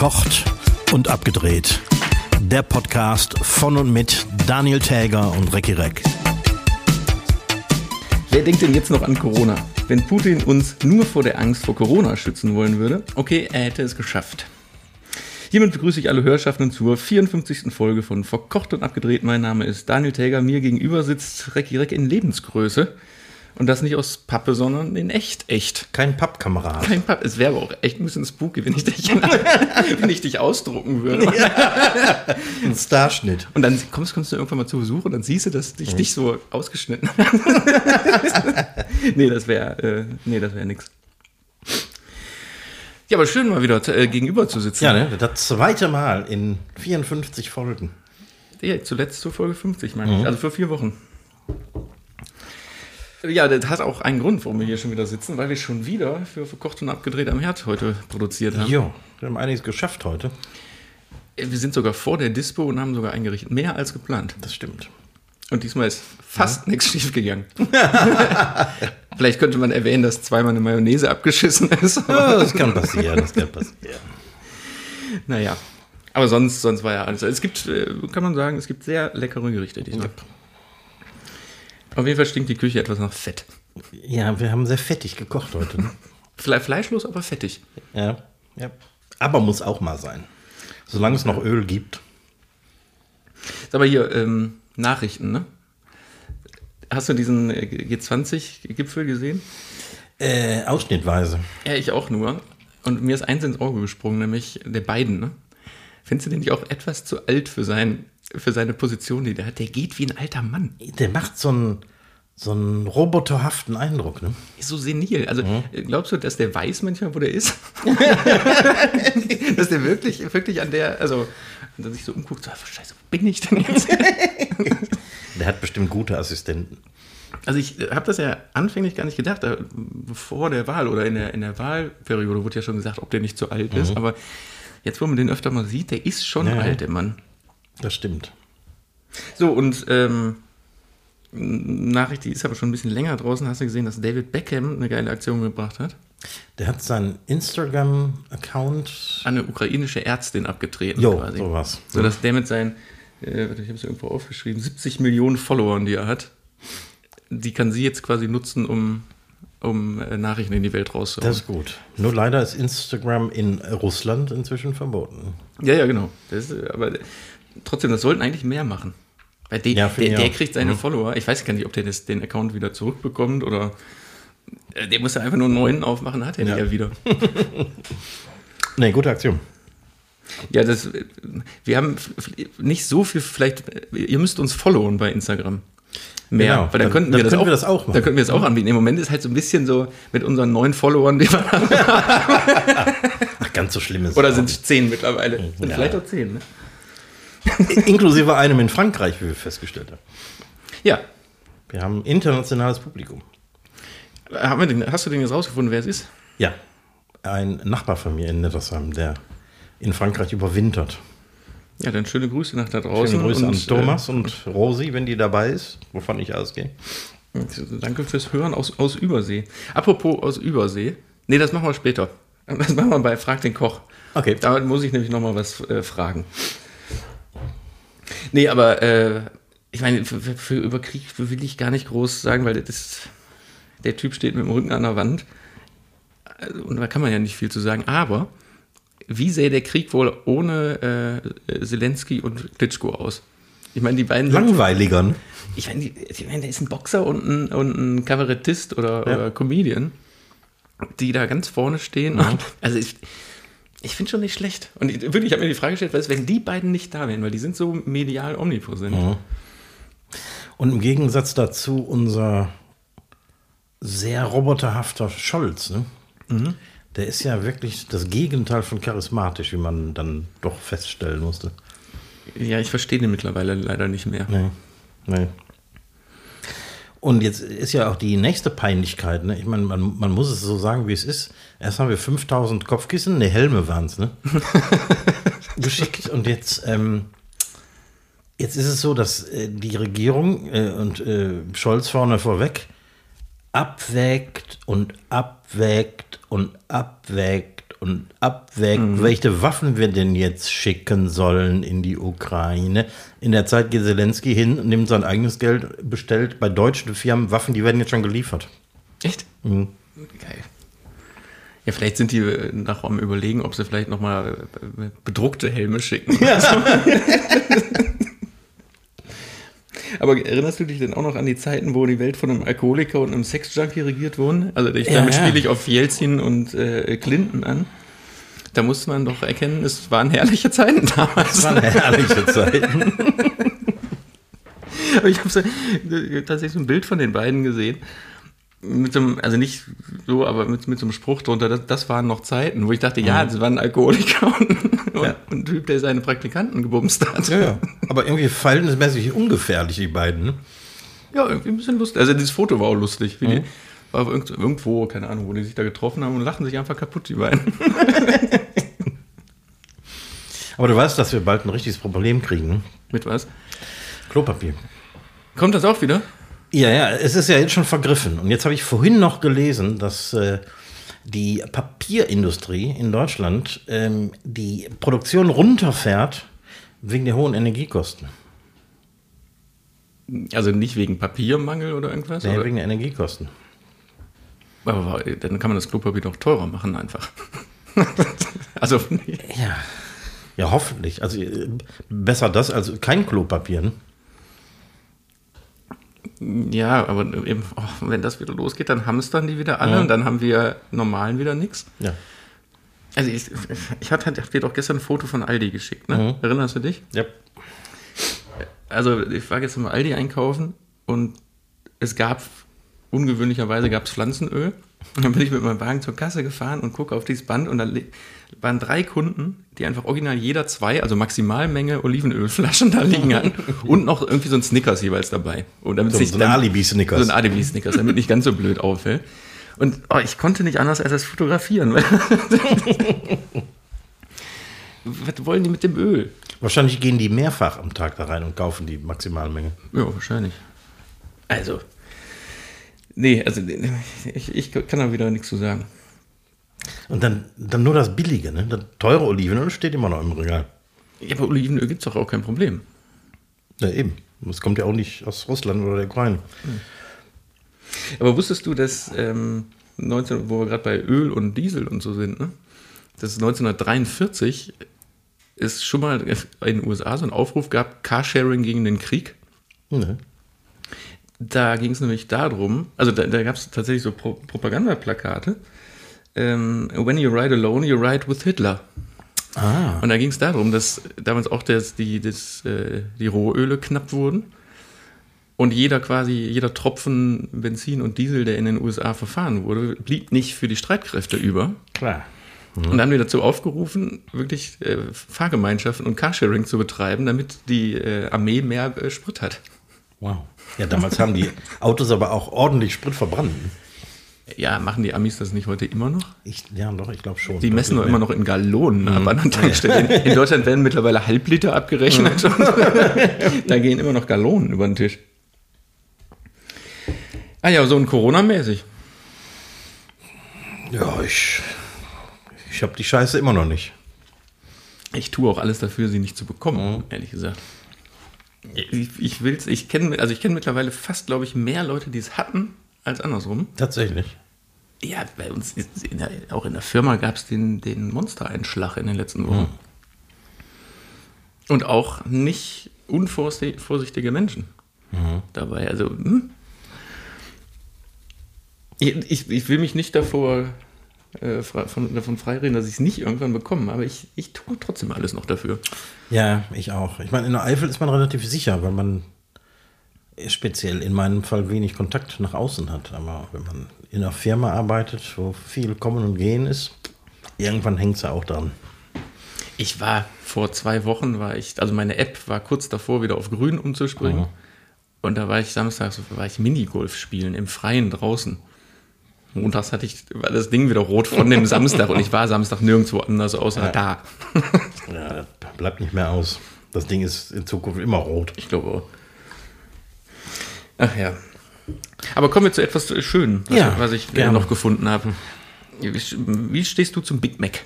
Verkocht und abgedreht. Der Podcast von und mit Daniel Täger und Recki Reck. Wer denkt denn jetzt noch an Corona? Wenn Putin uns nur vor der Angst vor Corona schützen wollen würde, okay, er hätte es geschafft. Hiermit begrüße ich alle Hörschaffenden zur 54. Folge von Verkocht und Abgedreht. Mein Name ist Daniel Täger. Mir gegenüber sitzt Recki Reck in Lebensgröße. Und das nicht aus Pappe, sondern in echt, echt. Kein Pappkamerad. Kein Papp. Es wäre aber auch echt ein bisschen spooky, wenn ich dich, wenn ich dich ausdrucken würde. Ja. Ein Starschnitt. Und dann kommst, kommst du irgendwann mal zu Besuch und dann siehst du, dass ich mhm. dich so ausgeschnitten habe. nee, das wäre äh, nee, das wäre nix. Ja, aber schön mal wieder äh, gegenüber zu sitzen. Ja, ne? Das zweite Mal in 54 Folgen. Ja, zuletzt zur Folge 50, meine mhm. ich. Also für vier Wochen. Ja, das hat auch einen Grund, warum wir hier schon wieder sitzen, weil wir schon wieder für Verkocht und Abgedreht am Herd heute produziert haben. Jo, wir haben einiges geschafft heute. Wir sind sogar vor der Dispo und haben sogar eingerichtet. Mehr als geplant. Das stimmt. Und diesmal ist fast ja. nichts schief gegangen. Vielleicht könnte man erwähnen, dass zweimal eine Mayonnaise abgeschissen ist. Ja, das kann passieren, das kann passieren. Naja, aber sonst, sonst war ja alles. Es gibt, äh, kann man sagen, es gibt sehr leckere Gerichte diesmal. Ja. Auf jeden Fall stinkt die Küche etwas nach Fett. Ja, wir haben sehr fettig gekocht heute. Ne? Fleischlos, aber fettig. Ja, ja. Aber muss auch mal sein. Solange es noch Öl gibt. Sag mal hier, ähm, Nachrichten, ne? Hast du diesen äh, G20-Gipfel gesehen? Äh, ausschnittweise. Ja, ich auch nur. Und mir ist eins ins Auge gesprungen, nämlich der beiden, ne? Findest du den nicht auch etwas zu alt für sein für seine Position, die der hat. Der geht wie ein alter Mann. Der macht so einen, so einen roboterhaften Eindruck. Ne? Ist so senil. Also mhm. glaubst du, dass der weiß manchmal, wo der ist? dass der wirklich, wirklich an der, also, dass sich so umguckt, so, scheiße, wo bin ich denn jetzt? der hat bestimmt gute Assistenten. Also ich habe das ja anfänglich gar nicht gedacht, vor der Wahl oder in der, in der Wahlperiode wurde ja schon gesagt, ob der nicht zu alt mhm. ist. Aber jetzt, wo man den öfter mal sieht, der ist schon ja. alt, der Mann. Das stimmt. So, und ähm, Nachricht, die ist aber schon ein bisschen länger draußen. Hast du gesehen, dass David Beckham eine geile Aktion gebracht hat? Der hat seinen Instagram-Account. Eine ukrainische Ärztin abgetreten jo, quasi. sowas. So dass der mit seinen, äh, ich habe es irgendwo aufgeschrieben, 70 Millionen Followern, die er hat, die kann sie jetzt quasi nutzen, um, um äh, Nachrichten in die Welt rauszuholen. Das ist gut. Nur leider ist Instagram in Russland inzwischen verboten. Ja, ja, genau. Das aber trotzdem, das sollten eigentlich mehr machen. Weil die, ja, der, der kriegt seine mhm. Follower. Ich weiß gar nicht, ob der das, den Account wieder zurückbekommt oder äh, der muss ja einfach nur einen neuen aufmachen, hat er ja. ja wieder. nee, gute Aktion. Ja, das, wir haben nicht so viel, vielleicht, ihr müsst uns followen bei Instagram. Mehr, genau, weil dann, könnten, dann, wir, das auch, wir das auch machen. Dann könnten wir das auch anbieten. Im Moment ist halt so ein bisschen so mit unseren neuen Followern, die wir haben. Ach, ganz so schlimm ist Oder sind es zehn mittlerweile? Ja. Vielleicht auch zehn, ne? Inklusive einem in Frankreich, wie wir festgestellt haben. Ja. Wir haben ein internationales Publikum. Haben wir den, hast du den jetzt rausgefunden, wer es ist? Ja. Ein Nachbar von mir in Nettersheim, der in Frankreich überwintert. Ja, dann schöne Grüße nach da draußen. Schöne Grüße und, an Thomas äh, und Rosi, wenn die dabei ist, wovon ich ausgehe. Danke fürs Hören aus, aus Übersee. Apropos aus Übersee. Nee, das machen wir später. Das machen wir bei Frag den Koch. Okay. Da muss ich nämlich nochmal was äh, fragen. Nee, aber äh, ich meine, für, für, über Krieg will ich gar nicht groß sagen, weil das, der Typ steht mit dem Rücken an der Wand. Also, und da kann man ja nicht viel zu sagen. Aber wie sähe der Krieg wohl ohne äh, Zelensky und Klitschko aus? Ich meine, die beiden. Langweiligern. Ich meine, ich meine, der ist ein Boxer und ein, und ein Kabarettist oder, ja. oder Comedian, die da ganz vorne stehen. Mhm. also ich, ich finde schon nicht schlecht. Und ich, wirklich, ich habe mir die Frage gestellt, was ist, wenn die beiden nicht da wären, weil die sind so medial omnipräsent. Mhm. Und im Gegensatz dazu unser sehr roboterhafter Scholz, ne? Mhm. Der ist ja wirklich das Gegenteil von charismatisch, wie man dann doch feststellen musste. Ja, ich verstehe den mittlerweile leider nicht mehr. Nee. Nee. Und jetzt ist ja auch die nächste Peinlichkeit, ne? Ich meine, man, man muss es so sagen, wie es ist. Erst haben wir 5000 Kopfkissen, ne, Helme waren es, ne? Geschickt. Und jetzt, ähm, jetzt ist es so, dass äh, die Regierung äh, und äh, Scholz vorne vorweg abwägt und abwägt und abwägt und abwägt, Mhm. welche Waffen wir denn jetzt schicken sollen in die Ukraine. In der Zeit geht Zelensky hin, nimmt sein eigenes Geld, bestellt bei deutschen Firmen Waffen, die werden jetzt schon geliefert. Echt? Mhm. Geil. Ja, vielleicht sind die äh, nach am überlegen, ob sie vielleicht nochmal bedruckte Helme schicken. Aber erinnerst du dich denn auch noch an die Zeiten, wo die Welt von einem Alkoholiker und einem Sexjunkie regiert wurden? Also ich, Ja, damit ja. spiele ich auf Jelzin und äh, Clinton an. Da musste man doch erkennen, es waren herrliche Zeiten damals. Das waren herrliche Zeiten. Aber ich habe so, äh, tatsächlich so ein Bild von den beiden gesehen. Mit so einem, also nicht so, aber mit, mit so einem Spruch drunter, das, das waren noch Zeiten, wo ich dachte, ja, das waren Alkoholiker und, Ja. und ein Typ, der seine Praktikanten gebumst hat. Ja, ja. Aber irgendwie verhältnismäßig ungefährlich, die beiden. ne? Ja, irgendwie ein bisschen lustig. Also dieses Foto war auch lustig. Wie Mhm. die, war irgend, irgendwo, keine Ahnung, wo die sich da getroffen haben und lachen sich einfach kaputt, die beiden. Aber du weißt, dass wir bald ein richtiges Problem kriegen. ne? Mit was? Klopapier. Kommt das auch wieder? Ja, ja, es ist ja jetzt schon vergriffen. Und jetzt habe ich vorhin noch gelesen, dass äh, die Papierindustrie in Deutschland ähm, die Produktion runterfährt wegen der hohen Energiekosten. Also nicht wegen Papiermangel oder irgendwas? Nee, oder? wegen der Energiekosten. Aber dann kann man das Klopapier doch teurer machen einfach. also, Ja. Ja, hoffentlich. Also äh, besser das als kein Klopapier. Ja, aber eben, oh, wenn das wieder losgeht, dann hamstern die wieder alle Ja. und dann haben wir normalen wieder nichts. Ja. Also ich, ich hatte hab dir doch gestern ein Foto von Aldi geschickt, ne? Mhm. Erinnerst du dich? ja. Also ich war gestern mal Aldi einkaufen und es gab, ungewöhnlicherweise gab es Pflanzenöl. Und dann bin ich mit meinem Wagen zur Kasse gefahren und gucke auf dieses Band und da waren drei Kunden, die einfach original jeder zwei, also Maximalmenge Olivenölflaschen da liegen hatten und noch irgendwie so ein Snickers jeweils dabei. Und damit So, sich so ein Alibi-Snickers. So ein Alibi-Snickers, damit nicht ganz so blöd auffällt. Und oh, ich konnte nicht anders als das fotografieren. Was wollen die mit dem Öl? Wahrscheinlich gehen die mehrfach am Tag da rein und kaufen die Maximalmenge. Ja, wahrscheinlich. Also. Nee, also ich, ich kann da wieder nichts zu sagen. Und dann, dann nur das Billige, ne? Das teure Olivenöl steht immer noch im Regal. Ja, aber Olivenöl gibt es doch auch kein Problem. Ja, eben. Das kommt ja auch nicht aus Russland oder der Ukraine. Aber wusstest du, dass ähm, 19, wo wir gerade bei Öl und Diesel und so sind, ne? dass es 1943 es schon mal in den USA so einen Aufruf gab, Carsharing gegen den Krieg. Ne? Da ging es nämlich darum, also da, da gab es tatsächlich so Pro Propagandaplakate. Ähm, When you ride alone, you ride with Hitler. Ah. Und da ging es darum, dass damals auch das, die, das, äh, die Rohöle knapp wurden. Und jeder quasi, jeder Tropfen Benzin und Diesel, der in den USA verfahren wurde, blieb nicht für die Streitkräfte über. Klar. Und dann haben wir dazu aufgerufen, wirklich äh, Fahrgemeinschaften und Carsharing zu betreiben, damit die äh, Armee mehr äh, Sprit hat. Wow. Ja, damals haben die Autos aber auch ordentlich Sprit verbrannt. Ja, machen die Amis das nicht heute immer noch? Ich, ja, doch, ich glaube schon. Die messen doch immer noch in Gallonen ab an der Tankstelle. In, in Deutschland werden mittlerweile Halbliter abgerechnet. da gehen immer noch Gallonen über den Tisch. Ah ja, so ein Corona-mäßig. Ja, ich, ich habe die Scheiße immer noch nicht. Ich tue auch alles dafür, sie nicht zu bekommen, ehrlich gesagt. Ich, ich will's, ich kenne, also ich kenne mittlerweile fast, glaube ich, mehr Leute, die es hatten, als andersrum. Tatsächlich. Ja, bei uns, in der, auch in der Firma gab es den, den Monstereinschlag in den letzten Wochen. Und auch nicht unvorsichtige Menschen dabei. Also, hm? ich, ich will mich nicht davor äh, von, davon freireden, dass ich es nicht irgendwann bekomme, aber ich, ich tue trotzdem alles noch dafür. Ja, ich auch. Ich meine, in der Eifel ist man relativ sicher, weil man speziell in meinem Fall wenig Kontakt nach außen hat. Aber wenn man in einer Firma arbeitet, wo viel Kommen und Gehen ist, irgendwann hängt es ja auch dran. Ich war vor zwei Wochen, war ich, also meine App war kurz davor, wieder auf grün umzuspringen. Und da war ich samstags, war ich Minigolf spielen im Freien draußen. Montags hatte ich, war das Ding wieder rot von dem Samstag und ich war Samstag nirgendwo anders außer Ja. da. Ja, das bleibt nicht mehr aus. Das Ding ist in Zukunft immer rot. Ich glaube auch. Ach ja. Aber kommen wir zu etwas Schönem, was, Ja, was ich äh, gerne. noch gefunden habe. Wie, wie stehst du zum Big Mac?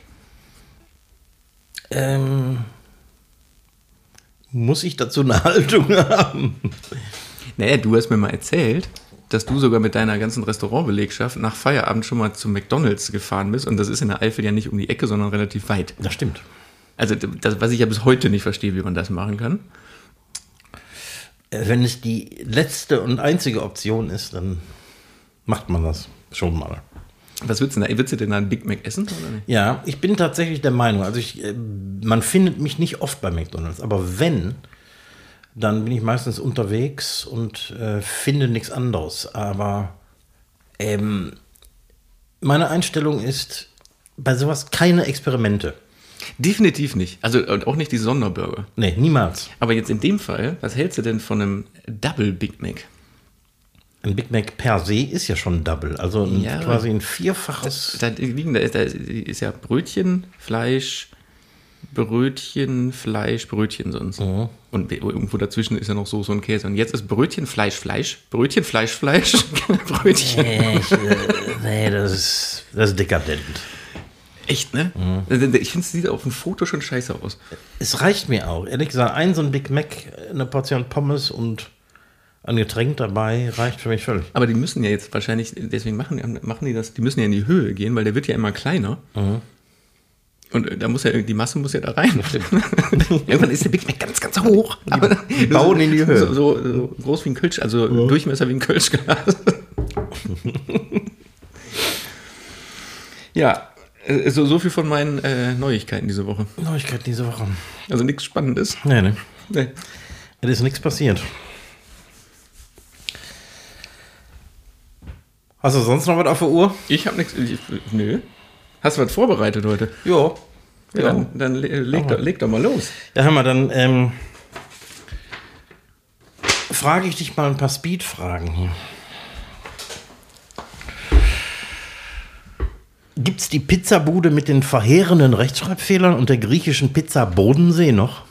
Ähm, muss ich dazu eine Haltung haben? Naja, du hast mir mal erzählt, dass du sogar mit deiner ganzen Restaurantbelegschaft nach Feierabend schon mal zum McDonalds gefahren bist. Und das ist in der Eifel ja nicht um die Ecke, sondern relativ weit. Das stimmt. Also, das, was ich ja bis heute nicht verstehe, wie man das machen kann. Äh, Wenn es die letzte und einzige Option ist, dann macht man das schon mal. Was würdest du denn, würdest du denn einen Big Mac essen? Oder nicht? Ja, ich bin tatsächlich der Meinung, also ich, äh, man findet mich nicht oft bei McDonalds, aber wenn, dann bin ich meistens unterwegs und äh, finde nichts anderes. Aber ähm, meine Einstellung ist, bei sowas keine Experimente. Definitiv nicht. Also und auch nicht die Sonderburger. Nee, niemals. Aber jetzt in dem Fall, was hältst du denn von einem Double Big Mac? Ein Big Mac per se ist ja schon Double, also ein, Ja. quasi ein vierfaches. Da liegen, da ist, da ist ja Brötchen, Fleisch, Brötchen, Fleisch, Brötchen sonst. Und irgendwo dazwischen ist ja noch Soße und Käse. Und jetzt ist Brötchen, Fleisch, Fleisch, Brötchen, Fleisch, Fleisch, Brötchen. Nee, ich, äh, nee das, ist, das ist dekadent. Echt, ne? Ich finde, es sieht auf dem Foto schon scheiße aus. Es reicht mir auch. Ehrlich gesagt, ein so ein Big Mac, eine Portion Pommes und ein Getränk dabei reicht für mich völlig. Aber die müssen ja jetzt wahrscheinlich, deswegen machen, machen die das, die müssen ja in die Höhe gehen, weil der wird ja immer kleiner. Und äh, da muss ja, die Masse muss ja da rein. Irgendwann ist der Big Mac ganz, ganz hoch. Aber die bauen in die Höhe. So, so, so groß wie ein Kölsch, also Durchmesser wie ein Kölschglas. ja, äh, so, so viel von meinen äh, Neuigkeiten diese Woche. Neuigkeit diese Woche. Also nichts Spannendes. Nee, nee. Nee. Es ist nichts passiert. Hast du sonst noch was auf der Uhr? Ich habe nichts. ich- Nö. Hast du was vorbereitet heute? Ja. Ja, dann, dann le- leg, doch, leg doch mal los. Ja, hör mal, dann ähm, frage ich dich mal ein paar Speed-Fragen hier. Gibt es die Pizzabude mit den verheerenden Rechtschreibfehlern und der griechischen Pizza Bodensee noch?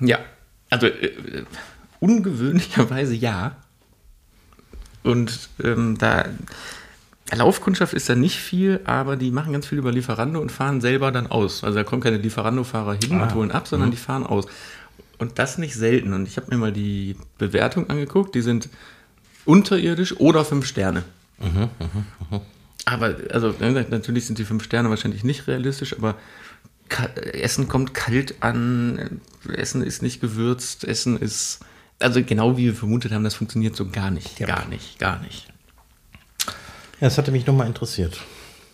Ja, also äh, ungewöhnlicherweise ja. Und ähm, da Laufkundschaft ist da nicht viel, aber die machen ganz viel über Lieferando und fahren selber dann aus. Also da kommen keine Lieferando-Fahrer hin und holen ab, sondern die fahren aus. Und das nicht selten. Und ich habe mir mal die Bewertung angeguckt. Die sind unterirdisch oder fünf Sterne. Aber, also natürlich sind die fünf Sterne wahrscheinlich nicht realistisch, aber Essen kommt kalt an, Essen ist nicht gewürzt, Essen ist, also genau wie wir vermutet haben, das funktioniert so gar nicht, Ja. gar nicht, gar nicht. Ja, das hatte mich nochmal interessiert.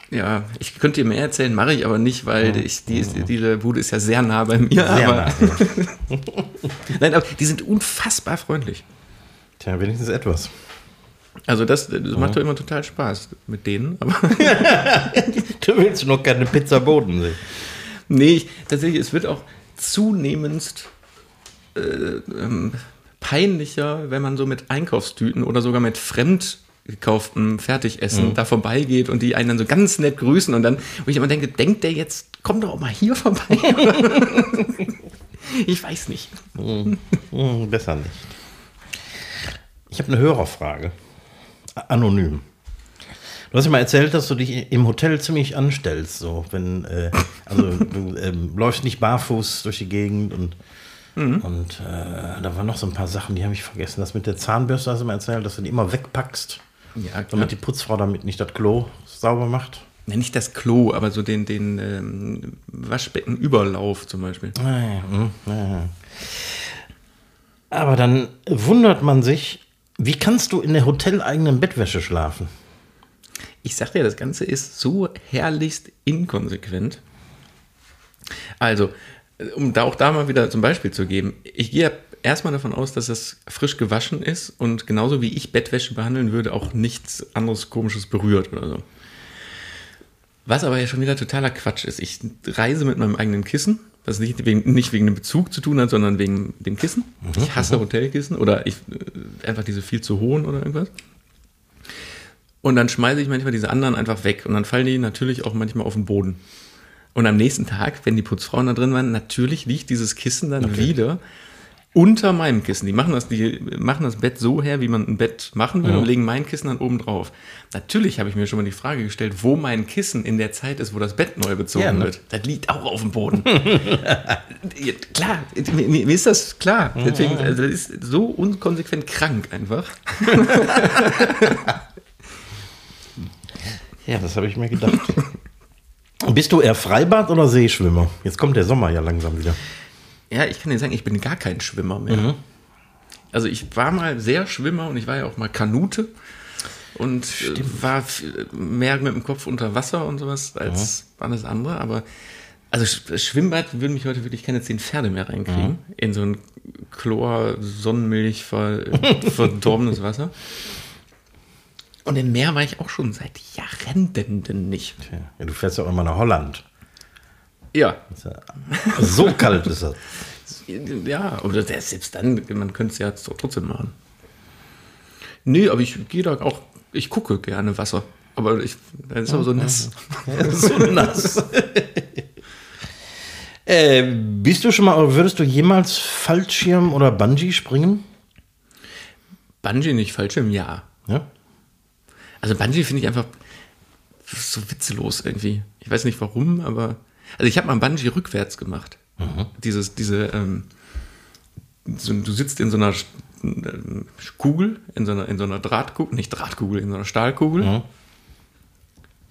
Ja, ich könnte dir mehr erzählen, mache ich aber nicht, weil ich, die ist, diese Bude ist ja sehr nah bei mir. Sehr aber, nah. Nein, aber die sind unfassbar freundlich. Tja, wenigstens etwas. Also das, das macht doch immer total Spaß mit denen. Aber Du willst noch keine Pizza Bodensee. Nee, ich, tatsächlich, es wird auch zunehmend äh, ähm, peinlicher, wenn man so mit Einkaufstüten oder sogar mit fremd gekauftem Fertigessen da vorbeigeht und die einen dann so ganz nett grüßen und dann, wo ich immer denke, denkt der jetzt, komm doch auch mal hier vorbei. ich weiß nicht. Hm, besser nicht. Ich habe eine Hörerfrage. Anonym. Du hast ja mal erzählt, dass du dich im Hotel ziemlich anstellst, so wenn, äh, also du ähm, läufst nicht barfuß durch die Gegend und und äh, da waren noch so ein paar Sachen, die habe ich vergessen. Das mit der Zahnbürste hast du mal erzählt, dass du die immer wegpackst, Ja, damit die Putzfrau damit nicht das Klo sauber macht. Ja, nicht das Klo, aber so den, den ähm, Waschbeckenüberlauf zum Beispiel. Ah, ja, hm, ja, ja. Aber dann wundert man sich, wie kannst du in der hoteleigenen Bettwäsche schlafen? Ich sag dir, das Ganze ist so herrlichst inkonsequent. Also, um da auch da mal wieder zum Beispiel zu geben, ich gehe erstmal davon aus, dass es frisch gewaschen ist und genauso wie ich Bettwäsche behandeln würde, auch nichts anderes komisches berührt oder so. Was aber ja schon wieder totaler Quatsch ist. Ich reise mit meinem eigenen Kissen, was nicht wegen, nicht wegen dem Bezug zu tun hat, sondern wegen dem Kissen. Ich hasse Hotelkissen oder ich, äh, einfach diese viel zu hohen oder irgendwas. Und dann schmeiße ich manchmal diese anderen einfach weg. Und dann fallen die natürlich auch manchmal auf den Boden. Und am nächsten Tag, wenn die Putzfrauen da drin waren, natürlich liegt dieses Kissen dann wieder unter meinem Kissen. Die machen das, die machen das Bett so her, wie man ein Bett machen würde Mhm. und legen mein Kissen dann oben drauf. Natürlich habe ich mir schon mal die Frage gestellt, wo mein Kissen in der Zeit ist, wo das Bett neu bezogen Ja, ne? wird. Das liegt auch auf dem Boden. ja, klar, mir, mir ist das klar. Deswegen, also das ist so unkonsequent krank einfach. Ja, das habe ich mir gedacht. Bist du eher Freibad oder Seeschwimmer? Jetzt kommt der Sommer ja langsam wieder. Ja, ich kann dir sagen, ich bin gar kein Schwimmer mehr. Mhm. Also ich war mal sehr Schwimmer und ich war ja auch mal Kanute und äh, war f- mehr mit dem Kopf unter Wasser und sowas als alles andere. Aber also Sch- Schwimmbad würden mich heute wirklich keine zehn Pferde mehr reinkriegen in so ein Chlor, Sonnenmilch ver, verdorbenes Wasser. Und im Meer war ich auch schon seit Jahrenden nicht. Ja, du fährst ja auch immer nach Holland. Ja, ja- So kalt ist das. Ja, oder der, selbst dann, man könnte es ja trotzdem machen. Nee, aber ich gehe da auch, ich gucke gerne Wasser. Aber ich, das ist aber so nass. so nass. äh, bist du schon mal, würdest du jemals Fallschirm oder Bungee springen? Bungee nicht falsch im Jahr. Ja. Also Bungee finde ich einfach so witzlos irgendwie. Ich weiß nicht warum, aber. Also ich habe mal Bungee rückwärts gemacht. Dieses, diese, ähm, so, du sitzt in so einer ähm, Kugel, in so einer, in so einer Drahtkugel, nicht Drahtkugel, in so einer Stahlkugel.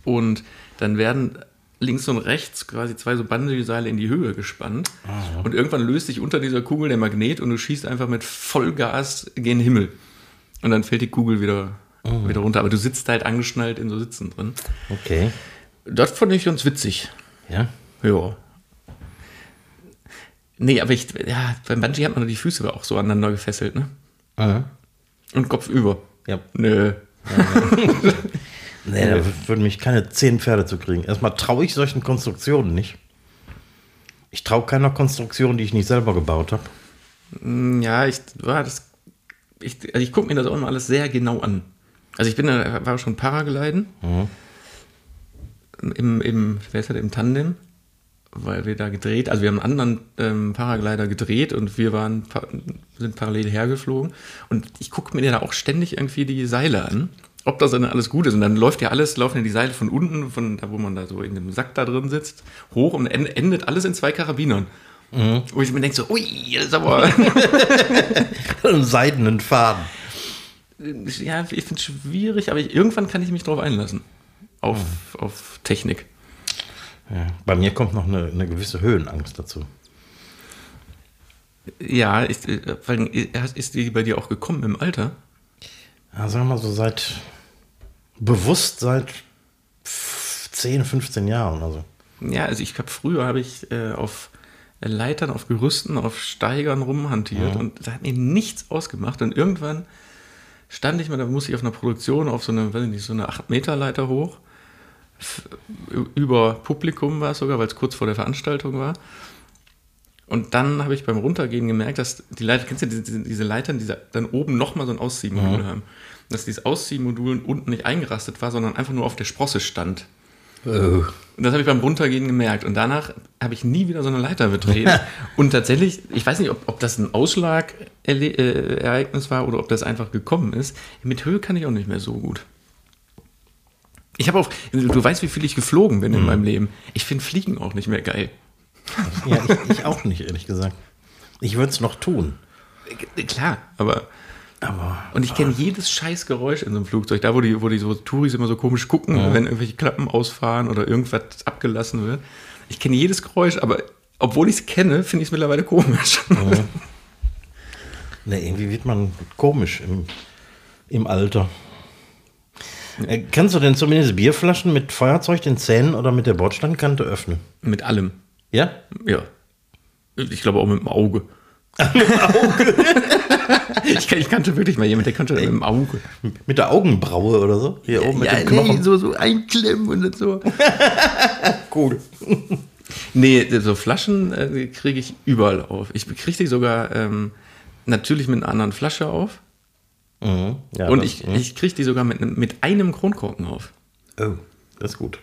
Und dann werden links und rechts quasi zwei so Bungee-Seile in die Höhe gespannt. Und irgendwann löst sich unter dieser Kugel der Magnet und du schießt einfach mit Vollgas gen Himmel. Und dann fällt die Kugel wieder, wieder runter. Aber du sitzt halt angeschnallt in so Sitzen drin. Okay. Das fand ich ganz witzig. Ja. Ja. Nee, aber ich, ja, beim Bungee hat man die Füße auch so aneinander gefesselt, ne? Mhm. Und Kopf über. Ja. Nö. Nee, da würden mich keine zehn Pferde zu kriegen. Erstmal traue ich solchen Konstruktionen nicht. Ich traue keiner Konstruktion, die ich nicht selber gebaut habe. Hm, Ja, ich war das. Ich, also ich gucke mir das auch immer alles sehr genau an. Also ich bin war schon Paragliden. Im, im, wer ist das, im Tandem, weil wir da gedreht, also wir haben einen anderen ähm, Paraglider gedreht und wir waren, sind parallel hergeflogen. Und ich gucke mir da auch ständig irgendwie die Seile an, ob das dann alles gut ist. Und dann läuft ja alles, laufen ja die Seile von unten, von da, wo man da so in dem Sack da drin sitzt, hoch und en- endet alles in zwei Karabinern. Wo ich mir denke so, ui, das ist aber... Einen seidenen Faden. ja, ich finde es schwierig, aber ich, irgendwann kann ich mich drauf einlassen. Auf, auf Technik. Ja. Bei mir kommt noch eine, eine gewisse Höhenangst dazu. Ja, ist, äh, äh, ist die bei dir auch gekommen im Alter? Ja, sagen wir mal so seit bewusst seit 10, 15 Jahren. Also. Ja, also ich habe früher habe ich äh, auf Leitern, auf Gerüsten, auf Steigern rumhantiert und da hat mir nichts ausgemacht. Und irgendwann stand ich mal, da musste ich auf einer Produktion auf so eine, weiß ich nicht, so eine 8 Meter Leiter hoch. Über Publikum war es sogar, weil es kurz vor der Veranstaltung war. Und dann habe ich beim Runtergehen gemerkt, dass die Leiter, kennst du diese, diese- diese Leitern, die dann oben nochmal so ein Ausziehmodul haben? Dass dieses Ausziehmodul unten nicht eingerastet war, sondern einfach nur auf der Sprosse stand. Und das habe ich beim Runtergehen gemerkt. Und danach habe ich nie wieder so eine Leiter betreten. und tatsächlich, ich weiß nicht, ob, ob das ein Ausschlag-Ereignis war oder ob das einfach gekommen ist. Mit Höhe kann ich auch nicht mehr so gut. Ich habe auch, du weißt, wie viel ich geflogen bin in meinem Leben. Ich finde Fliegen auch nicht mehr geil. Ja, ich, ich auch nicht, ehrlich gesagt. Ich würde es noch tun. Äh, Klar, aber. Aber Und ich kenne jedes scheiß Geräusch in so einem Flugzeug. Da, wo die, wo die so Touris immer so komisch gucken, wenn irgendwelche Klappen ausfahren oder irgendwas abgelassen wird. Ich kenne jedes Geräusch, aber obwohl ich es kenne, finde ich es mittlerweile komisch. ne, irgendwie wird man komisch im, im Alter. Äh, kannst du denn zumindest Bierflaschen mit Feuerzeug, den Zähnen oder mit der Bordsteinkante öffnen? Mit allem. Ja? Ja. Ich glaube auch mit dem Auge. ich, kan- ich kannte wirklich mal jemanden, der konnte mit dem Auge. Mit der Augenbraue oder so? Hier oben mit ja, dem Knochen. nee, so, so einklemmen und so. cool. Nee, so Flaschen äh, kriege ich überall auf. Ich kriege die sogar ähm, natürlich mit einer anderen Flasche auf. Mhm. Ja, und das- ich, ich kriege die sogar mit, einem- mit einem Kronkorken auf. Oh, das ist gut.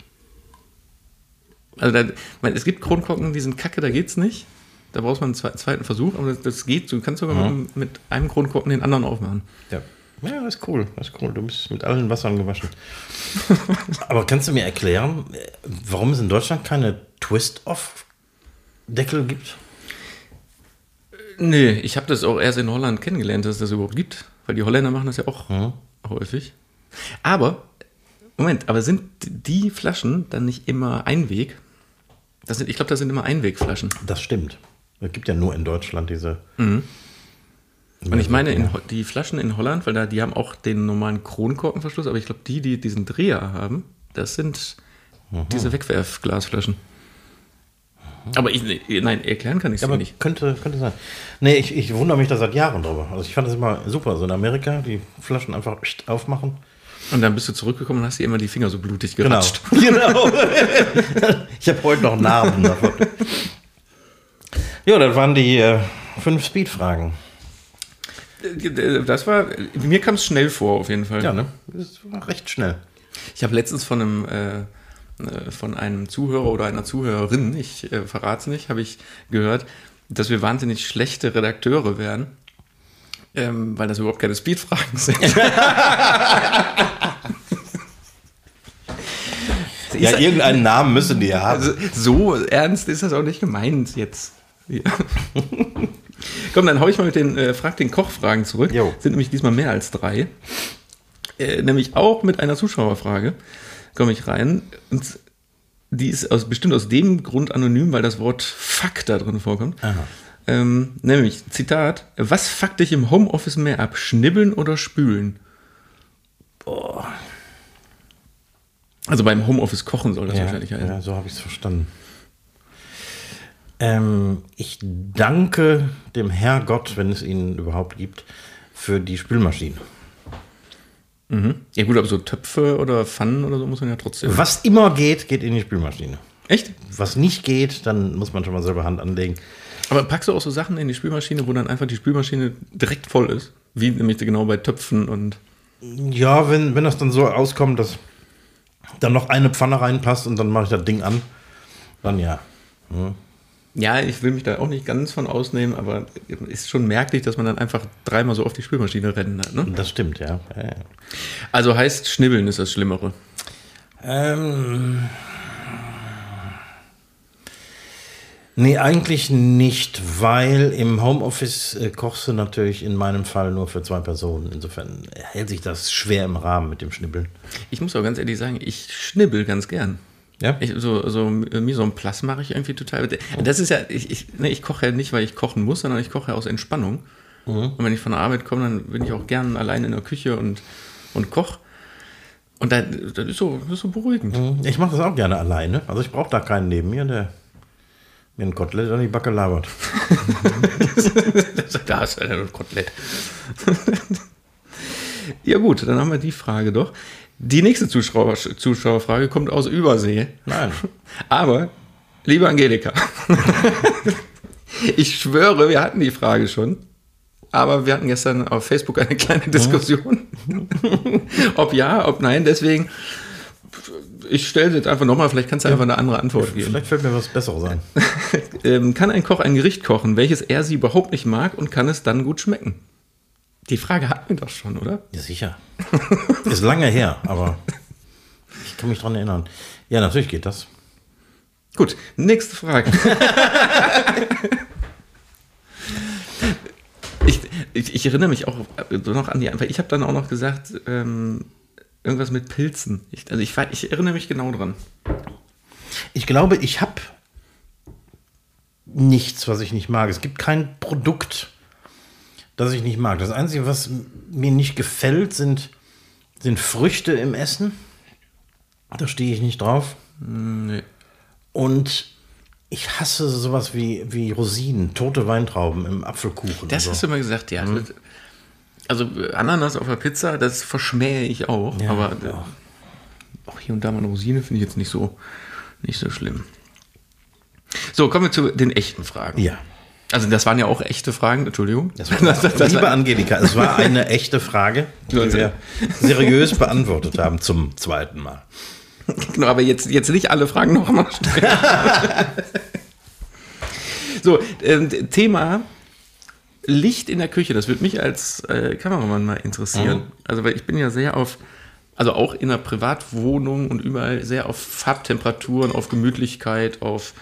Also da, meine, es gibt Kronkorken, die sind kacke, da geht's nicht. Da brauchst man einen zwe- zweiten Versuch, aber das, das geht. Du kannst sogar Mhm. mit, mit einem Kronkorken den anderen aufmachen. Ja. Ja, das ist cool. Das ist cool. Du bist mit allen Wassern gewaschen. Aber kannst du mir erklären, äh, warum es in Deutschland keine Twist-Off-Deckel gibt? Nee, ich habe das auch erst in Holland kennengelernt, dass es das überhaupt gibt. Weil die Holländer machen das ja auch Mhm. häufig. Aber, Moment, aber sind die Flaschen dann nicht immer Einweg? Das sind, ich glaube, das sind immer Einwegflaschen. Das stimmt. Es gibt ja nur in Deutschland diese. Und ich meine, in, Ja. Die Flaschen in Holland, weil da, die haben auch den normalen Kronkorkenverschluss, aber ich glaube, die, die diesen Dreher haben, das sind diese Wegwerfglasflaschen. Aber ich, nein, erklären kann ich es Aber nicht. könnte, könnte sein. Nee, ich, ich wundere mich da seit Jahren drüber. Also ich fand das immer super. So in Amerika, die Flaschen einfach aufmachen. Und dann bist du zurückgekommen und hast dir immer die Finger so blutig Genau. geratscht. genau. ich habe heute noch Narben davon. Ja, das waren die äh, fünf Speed-Fragen. Das war, mir kam es schnell vor, auf jeden Fall. Ja, ne? Das war recht schnell. Ich habe letztens von einem, äh, äh, von einem Zuhörer oder einer Zuhörerin, ich äh, verrate es nicht, habe ich gehört, dass wir wahnsinnig schlechte Redakteure wären, ähm, weil das überhaupt keine Speedfragen sind. Ja, irgendeinen Namen müssen die ja haben. Also, so ernst ist das auch nicht gemeint jetzt. Ja. Komm, dann hau ich mal mit den äh, Frag den Koch-Fragen zurück. Jo. Sind nämlich diesmal mehr als drei. Äh, nämlich auch mit einer Zuschauerfrage komme ich rein. Und die ist aus, bestimmt aus dem Grund anonym, weil das Wort Fuck da drin vorkommt. Ähm, nämlich, Zitat, was fuckt dich im Homeoffice mehr ab, schnibbeln oder spülen? Also beim Homeoffice kochen soll das ja, wahrscheinlich heißen. ja, so habe ich es verstanden. Ähm, ich danke dem Herrgott, wenn es ihn überhaupt gibt, für die Spülmaschine. Ja gut, aber so Töpfe oder Pfannen oder so muss man ja trotzdem. Was immer geht, geht in die Spülmaschine. Echt? Was nicht geht, dann muss man schon mal selber Hand anlegen. Aber packst du auch so Sachen in die Spülmaschine, wo dann einfach die Spülmaschine direkt voll ist? Wie nämlich genau bei Töpfen und. Ja, wenn, wenn das dann so auskommt, dass dann noch eine Pfanne reinpasst und dann mache ich das Ding an, dann ja. Ja, ich will mich da auch nicht ganz von ausnehmen, aber ist schon merklich, dass man dann einfach dreimal so auf die Spülmaschine rennen hat. Ne? Das stimmt, ja. ja, ja. Also heißt, Schnibbeln ist das Schlimmere. Ähm. Nee, eigentlich nicht, weil im Homeoffice äh, kochst du natürlich in meinem Fall nur für zwei Personen. Insofern hält sich das schwer im Rahmen mit dem Schnibbeln. Ich muss auch ganz ehrlich sagen, ich schnibbel ganz gern. Ja? Ich, so, so place mache ich irgendwie total. Das ist ja, ich, ich, ne, ich koche ja nicht, weil ich kochen muss, sondern ich koche ja aus Entspannung. Und wenn ich von der Arbeit komme, dann bin ich auch gern allein in der Küche und, und koche. Und das, das, ist so, das ist so beruhigend. Ich mache das auch gerne alleine. Also ich brauche da keinen neben mir, der mir ein Kotelett an die Backe labert. da ist ja ein Kotelett. ja gut, dann haben wir die Frage doch. Die nächste Zuschauer, Zuschauerfrage kommt aus Übersee. Nein. Aber, liebe Angelika, ich schwöre, wir hatten die Frage schon. Aber wir hatten gestern auf Facebook eine kleine Diskussion. ob ja, ob nein. Deswegen, ich stelle sie jetzt einfach nochmal. Vielleicht kannst du einfach eine andere Antwort geben. Vielleicht fällt mir was Besseres ein. Ähm, kann ein Koch ein Gericht kochen, welches er sie überhaupt nicht mag und kann es dann gut schmecken? Die Frage hatten wir doch schon, oder? Ja, sicher. Ist lange her, aber ich kann mich dran erinnern. Ja, natürlich geht das. Gut, nächste Frage. ich, ich, ich erinnere mich auch noch an die, weil ich habe dann auch noch gesagt, ähm, irgendwas mit Pilzen. Ich, also ich, ich erinnere mich genau dran. Ich glaube, ich habe nichts, was ich nicht mag. Es gibt kein Produkt, das ich nicht mag. Das Einzige, was mir nicht gefällt, sind, sind Früchte im Essen. Da stehe ich nicht drauf. Nee. Und ich hasse sowas wie, wie Rosinen, tote Weintrauben im Apfelkuchen. Das und hast so. du immer gesagt, ja. Also äh, Ananas auf der Pizza, das verschmähe ich auch. Ja, aber äh, ja. auch hier und da mal eine Rosine finde ich jetzt nicht so, nicht so schlimm. So, kommen wir zu den echten Fragen. Ja. Also das waren ja auch echte Fragen, Entschuldigung. Das war, liebe Angelika, es war eine echte Frage, die wir seriös beantwortet haben zum zweiten Mal. So, ähm, Thema Licht in der Küche, das würde mich als äh, Kameramann mal interessieren. Mhm. Also, weil ich bin ja sehr auf, also auch in der Privatwohnung und überall sehr auf Farbtemperaturen, auf Gemütlichkeit, auf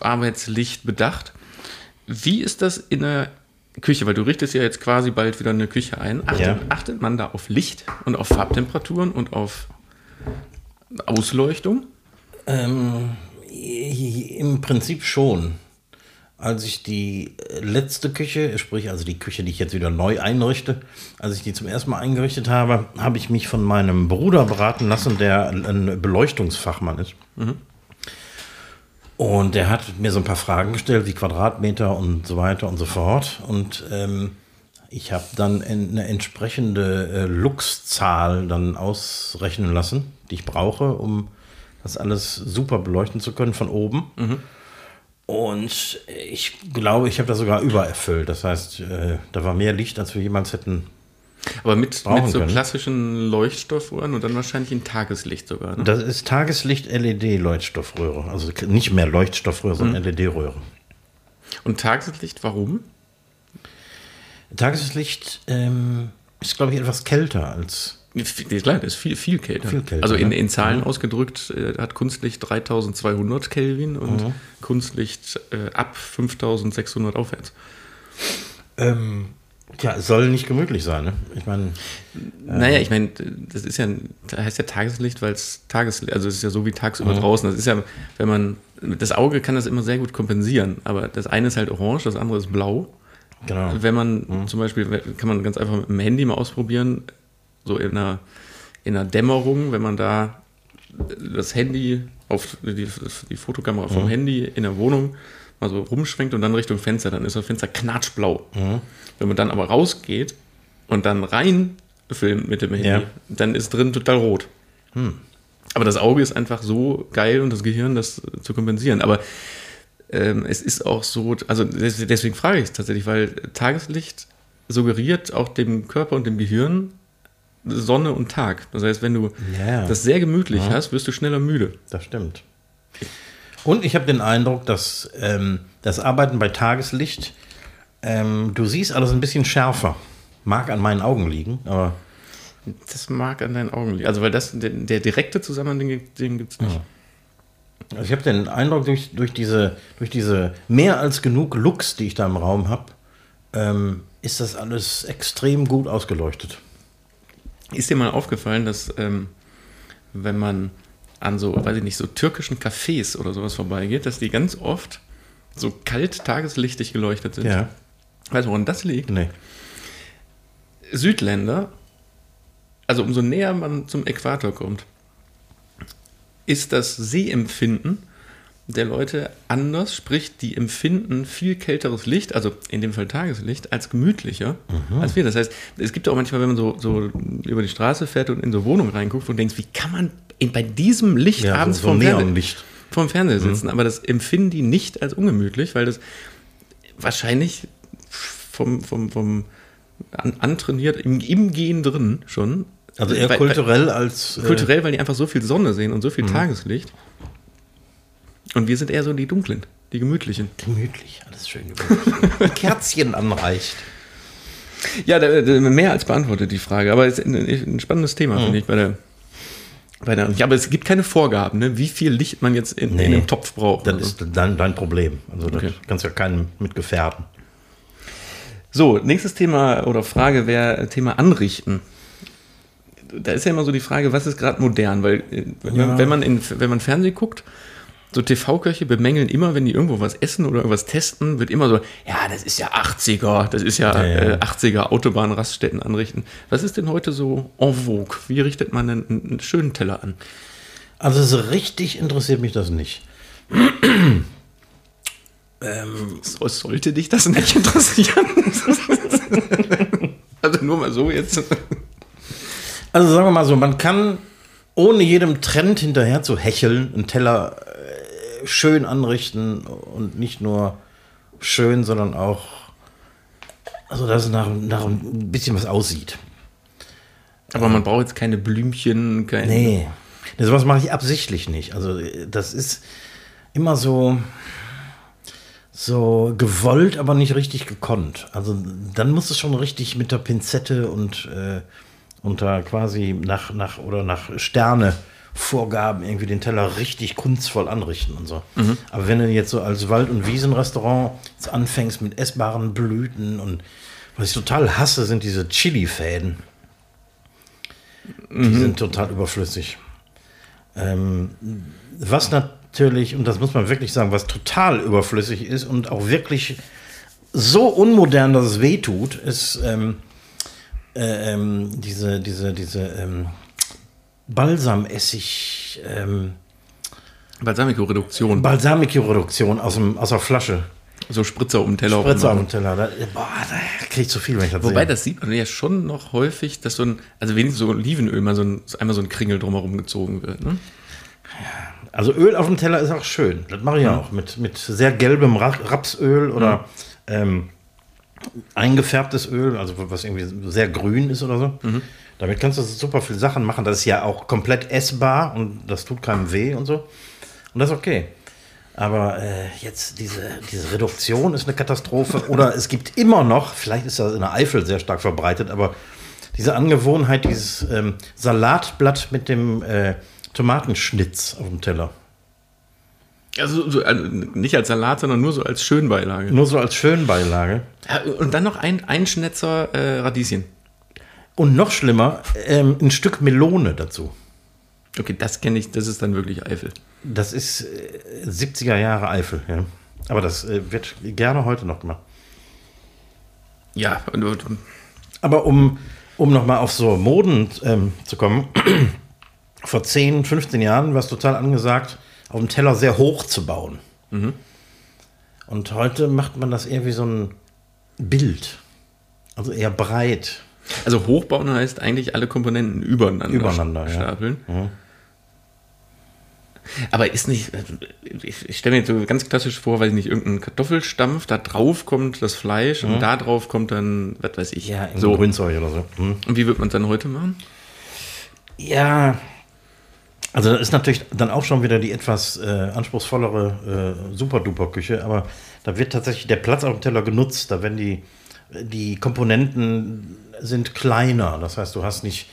Arbeitslicht bedacht. Wie ist das in der Küche? Weil du richtest ja jetzt quasi bald wieder eine Küche ein. Achtet, Ja. achtet man da auf Licht und auf Farbtemperaturen und auf Ausleuchtung? Ähm, Im Prinzip schon. Als ich die letzte Küche, sprich also die Küche, die ich jetzt wieder neu einrichte, als ich die zum ersten Mal eingerichtet habe, habe ich mich von meinem Bruder beraten lassen, der ein Beleuchtungsfachmann ist. Und der hat mir so ein paar Fragen gestellt, wie Quadratmeter und so weiter und so fort. Und ähm, ich habe dann eine entsprechende äh, Luxzahl dann ausrechnen lassen, die ich brauche, um das alles super beleuchten zu können von oben. Und ich glaube, ich habe das sogar übererfüllt. Das heißt, äh, da war mehr Licht, als wir jemals hätten. Aber mit, mit so können. klassischen Leuchtstoffuhren und dann wahrscheinlich in Tageslicht sogar. Ne? Das ist Tageslicht-LED-Leuchtstoffröhre. Also nicht mehr Leuchtstoffröhre, sondern LED-Röhre. Und Tageslicht, warum? Tageslicht ähm, ist, glaube ich, etwas kälter als. Klar, ist viel, viel kälter. Viel kälter, also in, ne? in Zahlen ausgedrückt äh, hat Kunstlicht 3200 Kelvin und Kunstlicht äh, ab 5600 aufwärts. Ähm, ja, es soll nicht gemütlich sein. Ne? Ich meine, Naja, ich meine, das ist ja, das heißt ja Tageslicht, weil es Tageslicht, also es ist ja so wie tagsüber draußen. Das ist ja, wenn man, das Auge kann das immer sehr gut kompensieren, aber das eine ist halt orange, das andere ist blau. genau. Wenn man zum Beispiel, kann man ganz einfach mit dem Handy mal ausprobieren, so in einer, in einer Dämmerung, wenn man da das Handy auf die, die Fotokamera vom Handy in der Wohnung mal so rumschwenkt und dann Richtung Fenster, dann ist das Fenster knatschblau. Wenn man dann aber rausgeht und dann rein filmt mit dem Handy, Ja. dann ist drin total rot. Aber das Auge ist einfach so geil und das Gehirn das zu kompensieren. Aber ähm, es ist auch so, also des- deswegen frage ich es tatsächlich, weil Tageslicht suggeriert auch dem Körper und dem Gehirn Sonne und Tag. Das heißt, wenn du Ja. das sehr gemütlich hast, wirst du schneller müde. Das stimmt. Und ich habe den Eindruck, dass ähm, das Arbeiten bei Tageslicht, ähm, du siehst alles ein bisschen schärfer. Mag an meinen Augen liegen, aber Das mag an deinen Augen liegen. Also, weil das, der, der direkte Zusammenhang, den gibt es nicht. also ich habe den Eindruck, durch, durch, diese, durch diese mehr als genug Lux, die ich da im Raum habe, ähm, ist das alles extrem gut ausgeleuchtet. Ist dir mal aufgefallen, dass ähm, wenn man an so, weiß ich nicht, so türkischen Cafés oder sowas vorbeigeht, dass die ganz oft so kalt tageslichtig geleuchtet sind? Ja, Weißt du, woran das liegt? nee. Südländer, also umso näher man zum Äquator kommt, ist das Sehempfinden der Leute anders, sprich, die empfinden viel kälteres Licht, also in dem Fall Tageslicht, als gemütlicher als wir. Das heißt, es gibt auch manchmal, wenn man so, so über die Straße fährt und in so Wohnungen reinguckt und denkst, wie kann man in, bei diesem Licht Ja, abends so, so vorm, Fernseher, sitzen? Aber das empfinden die nicht als ungemütlich, weil das wahrscheinlich vom, vom, vom an, antrainiert, im, im Gehen drin schon. Also eher Weil- kulturell als. Weil, Äh, kulturell, weil die einfach so viel Sonne sehen und so viel Tageslicht. Und wir sind eher so die dunklen, die gemütlichen. gemütlich, alles schön gemütlich. Kerzchen anreicht. Ja, mehr als beantwortet die Frage, aber es ist ein, spannendes Thema, finde ich, bei der. Ja, aber es gibt keine Vorgaben, ne, wie viel Licht man jetzt in, in Nee. einem Topf braucht. Das oder so. ist dein, dein Problem. Also das Okay. kannst du ja keinen mit gefährden. So, nächstes Thema oder Frage wäre Thema Anrichten. Da ist ja immer so die Frage, was ist gerade modern? Weil äh, Ja. wenn, man in, wenn man Fernsehen guckt, so TV-Köche bemängeln immer, wenn die irgendwo was essen oder irgendwas testen, wird immer so, ja, das ist ja 80er, das ist ja, Ja, ja. Äh, 80er Autobahnraststätten anrichten. Was ist denn heute so en vogue? Wie richtet man einen, einen schönen Teller an? Also so richtig interessiert mich das nicht. So, sollte dich das nicht interessieren? also nur mal so jetzt. Also sagen wir mal so, man kann ohne jedem Trend hinterher zu hecheln einen Teller äh, schön anrichten und nicht nur schön, sondern auch, also dass es nach, nach ein bisschen was aussieht. Aber man braucht jetzt keine Blümchen, keine. Nee, das was mache ich absichtlich nicht. Also das ist immer so, so gewollt, aber nicht richtig gekonnt. Also dann muss es schon richtig mit der Pinzette und äh, unter quasi nach, nach oder nach Sterne Vorgaben irgendwie den Teller richtig kunstvoll anrichten und so. Aber wenn du jetzt so als Wald- und Wiesenrestaurant jetzt anfängst mit essbaren Blüten und was ich total hasse, sind diese Chili-Fäden. Die sind total überflüssig. Ähm, was natürlich, und das muss man wirklich sagen, was total überflüssig ist und auch wirklich so unmodern, dass es weh tut, ist ähm, äh, ähm, diese, diese, diese ähm, Balsamessig, ähm, Balsamico-Reduktion. Balsamico-Reduktion aus, dem, aus der Flasche. so Spritzer um den Teller. Spritzer rummachen. am Teller. Da, boah, da krieg ich zu viel, wenn ich das Wobei, sehe. das sieht man ja schon noch häufig, dass so ein, also wenigstens so Olivenöl mal so ein, einmal so ein Kringel drumherum gezogen wird. Ne? Also Öl auf dem Teller ist auch schön. Das mache ich Mhm. auch. Mit, mit sehr gelbem Ra Rapsöl oder ähm, eingefärbtes Öl, also was irgendwie sehr grün ist oder so. Mhm. Damit kannst du super viele Sachen machen. Das ist ja auch komplett essbar und das tut keinem weh und so. Und das ist okay. Aber äh, jetzt diese, diese Reduktion ist eine Katastrophe. Oder es gibt immer noch, vielleicht ist das in der Eifel sehr stark verbreitet, aber diese Angewohnheit, dieses ähm, Salatblatt mit dem äh, Tomatenschnitz auf dem Teller. Also so, nicht als Salat, sondern nur so als Schönbeilage. Nur so als Schönbeilage. Ja, und dann noch ein, ein Schnetzer äh, Radieschen. Und noch schlimmer, ähm, ein Stück Melone dazu. Okay, das kenne ich, das ist dann wirklich Eifel. Das ist äh, 70er Jahre Eifel, ja. Aber das äh, wird gerne heute noch gemacht. Ja, und, und, Aber um, um nochmal auf so Moden ähm, zu kommen, vor 10, 15 Jahren war es total angesagt, auf dem Teller sehr hoch zu bauen. Und heute macht man das irgendwie so ein Bild. Also eher breit. Also hochbauen heißt eigentlich alle Komponenten übereinander, Übereinander, ja. stapeln. Aber ist nicht, also, ich, stelle mir jetzt so ganz klassisch vor, weiß ich nicht, irgendein Kartoffelstampf, da drauf kommt das Fleisch und da drauf kommt dann, was weiß ich, Ja, so. Grünzeug oder so. Hm. Und wie wird man es dann heute machen? Ja, also das ist natürlich dann auch schon wieder die etwas äh, anspruchsvollere äh, Super-Duper-Küche, aber da wird tatsächlich der Platz auf dem Teller genutzt. Da werden die, die Komponenten sind kleiner. Das heißt, du hast nicht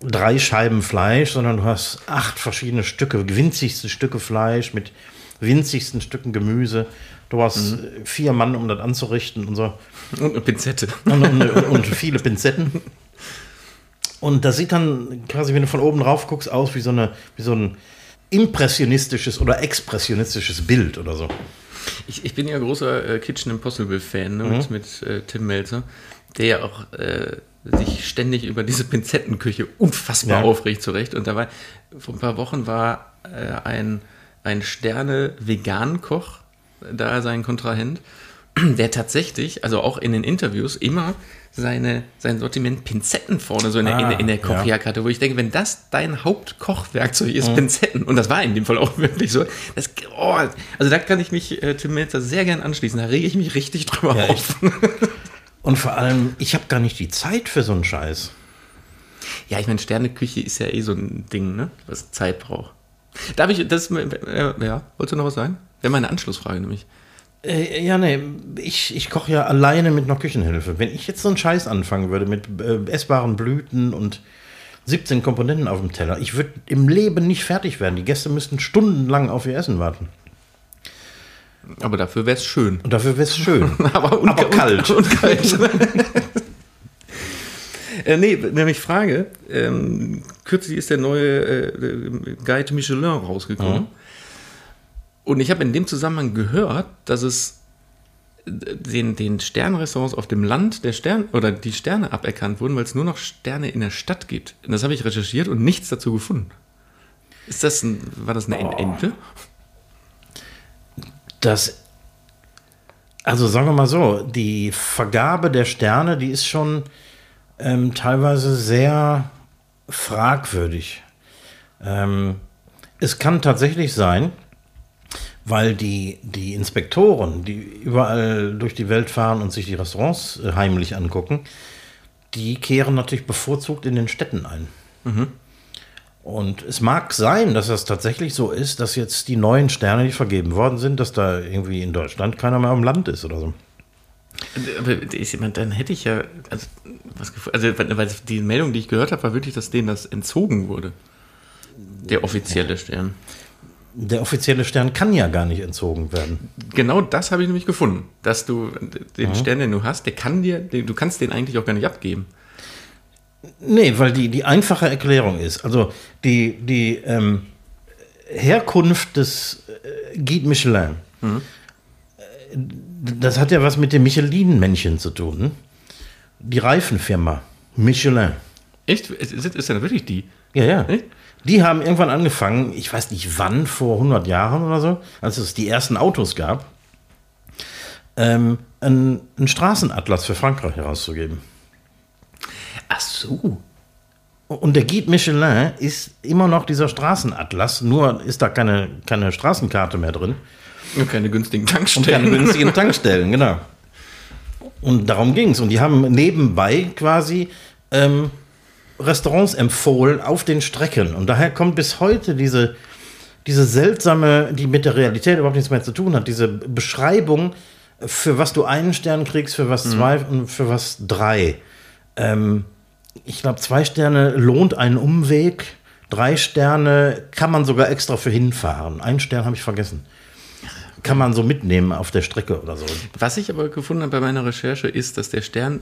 drei Scheiben Fleisch, sondern du hast acht verschiedene Stücke, winzigste Stücke Fleisch mit winzigsten Stücken Gemüse. Du hast äh, vier Mann, um das anzurichten und so. Und eine Pinzette. Und, und, und viele Pinzetten. Und das sieht dann quasi, wenn du von oben drauf guckst, aus wie so, eine, wie so ein impressionistisches oder expressionistisches Bild oder so. Ich, ich bin ja großer äh, Kitchen Impossible-Fan ne, mit, mit äh, Tim Melzer, der ja auch äh, sich ständig über diese Pinzettenküche unfassbar Ja. aufregt zurecht. Und da war, vor ein paar Wochen war äh, ein, ein Sterne-Vegan-Koch da sein Kontrahent, der tatsächlich, also auch in den Interviews, immer seine, sein Sortiment Pinzetten vorne so in der, in, der- in der Ah, Kochjacke hatte, wo ich denke, wenn das dein Hauptkochwerkzeug ist, Pinzetten, und das war in dem Fall auch wirklich so, das, oh, also da kann ich mich äh, Tim Melzer sehr gern anschließen, da rege ich mich richtig drüber Ja, auf. Und vor allem, ich habe gar nicht die Zeit für so einen Scheiß. Ja, ich meine, Sterneküche ist ja eh so ein Ding, ne? was Zeit braucht. Darf ich, das, äh, ja, wolltest du noch was sagen? Wäre meine Anschlussfrage nämlich. Äh, ja, nee, ich, ich koche ja alleine mit einer Küchenhilfe. Wenn ich jetzt so einen Scheiß anfangen würde mit äh, essbaren Blüten und 17 Komponenten auf dem Teller, ich würde im Leben nicht fertig werden. Die Gäste müssten stundenlang auf ihr Essen warten. Aber dafür wäre es schön. Und dafür wäre es schön. Aber, und, Aber kalt. Und, und kalt. äh, nee, nämlich Frage. Ähm, kürzlich ist der neue äh, Guide Michelin rausgekommen. Und ich habe in dem Zusammenhang gehört, dass es den, den Sternrestaurants auf dem Land der Stern oder die Sterne aberkannt wurden, weil es nur noch Sterne in der Stadt gibt. Und das habe ich recherchiert und nichts dazu gefunden. Ist das ein, war das eine Ente? Das, also sagen wir mal so, die Vergabe der Sterne, die ist schon ähm, teilweise sehr fragwürdig. Ähm, es kann tatsächlich sein, weil die, die Inspektoren, die überall durch die Welt fahren und sich die Restaurants äh, heimlich angucken, die kehren natürlich bevorzugt in den Städten ein. Und es mag sein, dass das tatsächlich so ist, dass jetzt die neuen Sterne, die vergeben worden sind, dass da irgendwie in Deutschland keiner mehr am Land ist oder so. Aber ich, meine, dann hätte ich ja, also, was, also weil die Meldung, die ich gehört habe, war wirklich, dass denen das entzogen wurde. Der offizielle Stern. Der offizielle Stern kann ja gar nicht entzogen werden. Genau das habe ich nämlich gefunden, dass du den Stern, den du hast, der kann dir, du kannst den eigentlich auch gar nicht abgeben. Nee, weil die, die einfache Erklärung ist, also die, die ähm, Herkunft des äh, Guide Michelin, äh, das hat ja was mit dem Michelin-Männchen zu tun. Die Reifenfirma Michelin. Echt? Ist, ist, ist dann wirklich die? Ja, ja. Echt? Die haben irgendwann angefangen, ich weiß nicht wann, vor 100 Jahren oder so, als es die ersten Autos gab, ähm, einen, einen Straßenatlas für Frankreich herauszugeben. Ach so. Und der Guide Michelin ist immer noch dieser Straßenatlas, nur ist da keine, keine Straßenkarte mehr drin Und keine günstigen und keine Tankstellen. günstigen Tankstellen, genau. Und darum ging es. Und die haben nebenbei quasi ähm, Restaurants empfohlen auf den Strecken. Und daher kommt bis heute diese, diese seltsame, die mit der Realität überhaupt nichts mehr zu tun hat, diese Beschreibung, für was du einen Stern kriegst, für was zwei und für was drei. Ähm, ich glaube, zwei Sterne lohnt einen Umweg. Drei Sterne kann man sogar extra für hinfahren. Einen Stern habe ich vergessen. Kann man so mitnehmen auf der Strecke oder so. Was ich aber gefunden habe bei meiner Recherche ist, dass der Stern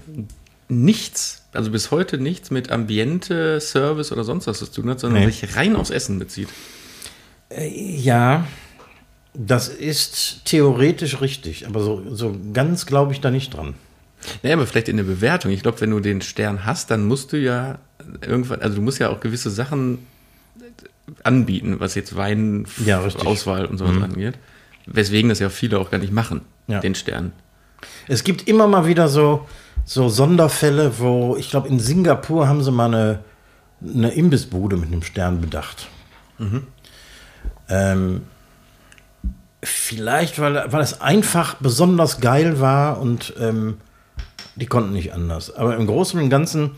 nichts, also bis heute nichts mit Ambiente, Service oder sonst was zu tun hat, sondern Nee. sich rein aufs Essen bezieht. Ja, das ist theoretisch richtig, aber so, so ganz glaube ich da nicht dran. Naja, aber vielleicht in der Bewertung. Ich glaube, wenn du den Stern hast, dann musst du ja irgendwann, also du musst ja auch gewisse Sachen anbieten, was jetzt Wein, Ja. Auswahl und sowas angeht. Weswegen das ja viele auch gar nicht machen, Ja. den Stern. Es gibt immer mal wieder so, so Sonderfälle, wo, ich glaube, in Singapur haben sie mal eine, eine Imbissbude mit einem Stern bedacht. Ähm, vielleicht, weil, weil es einfach besonders geil war und ähm, die konnten nicht anders. Aber im Großen und Ganzen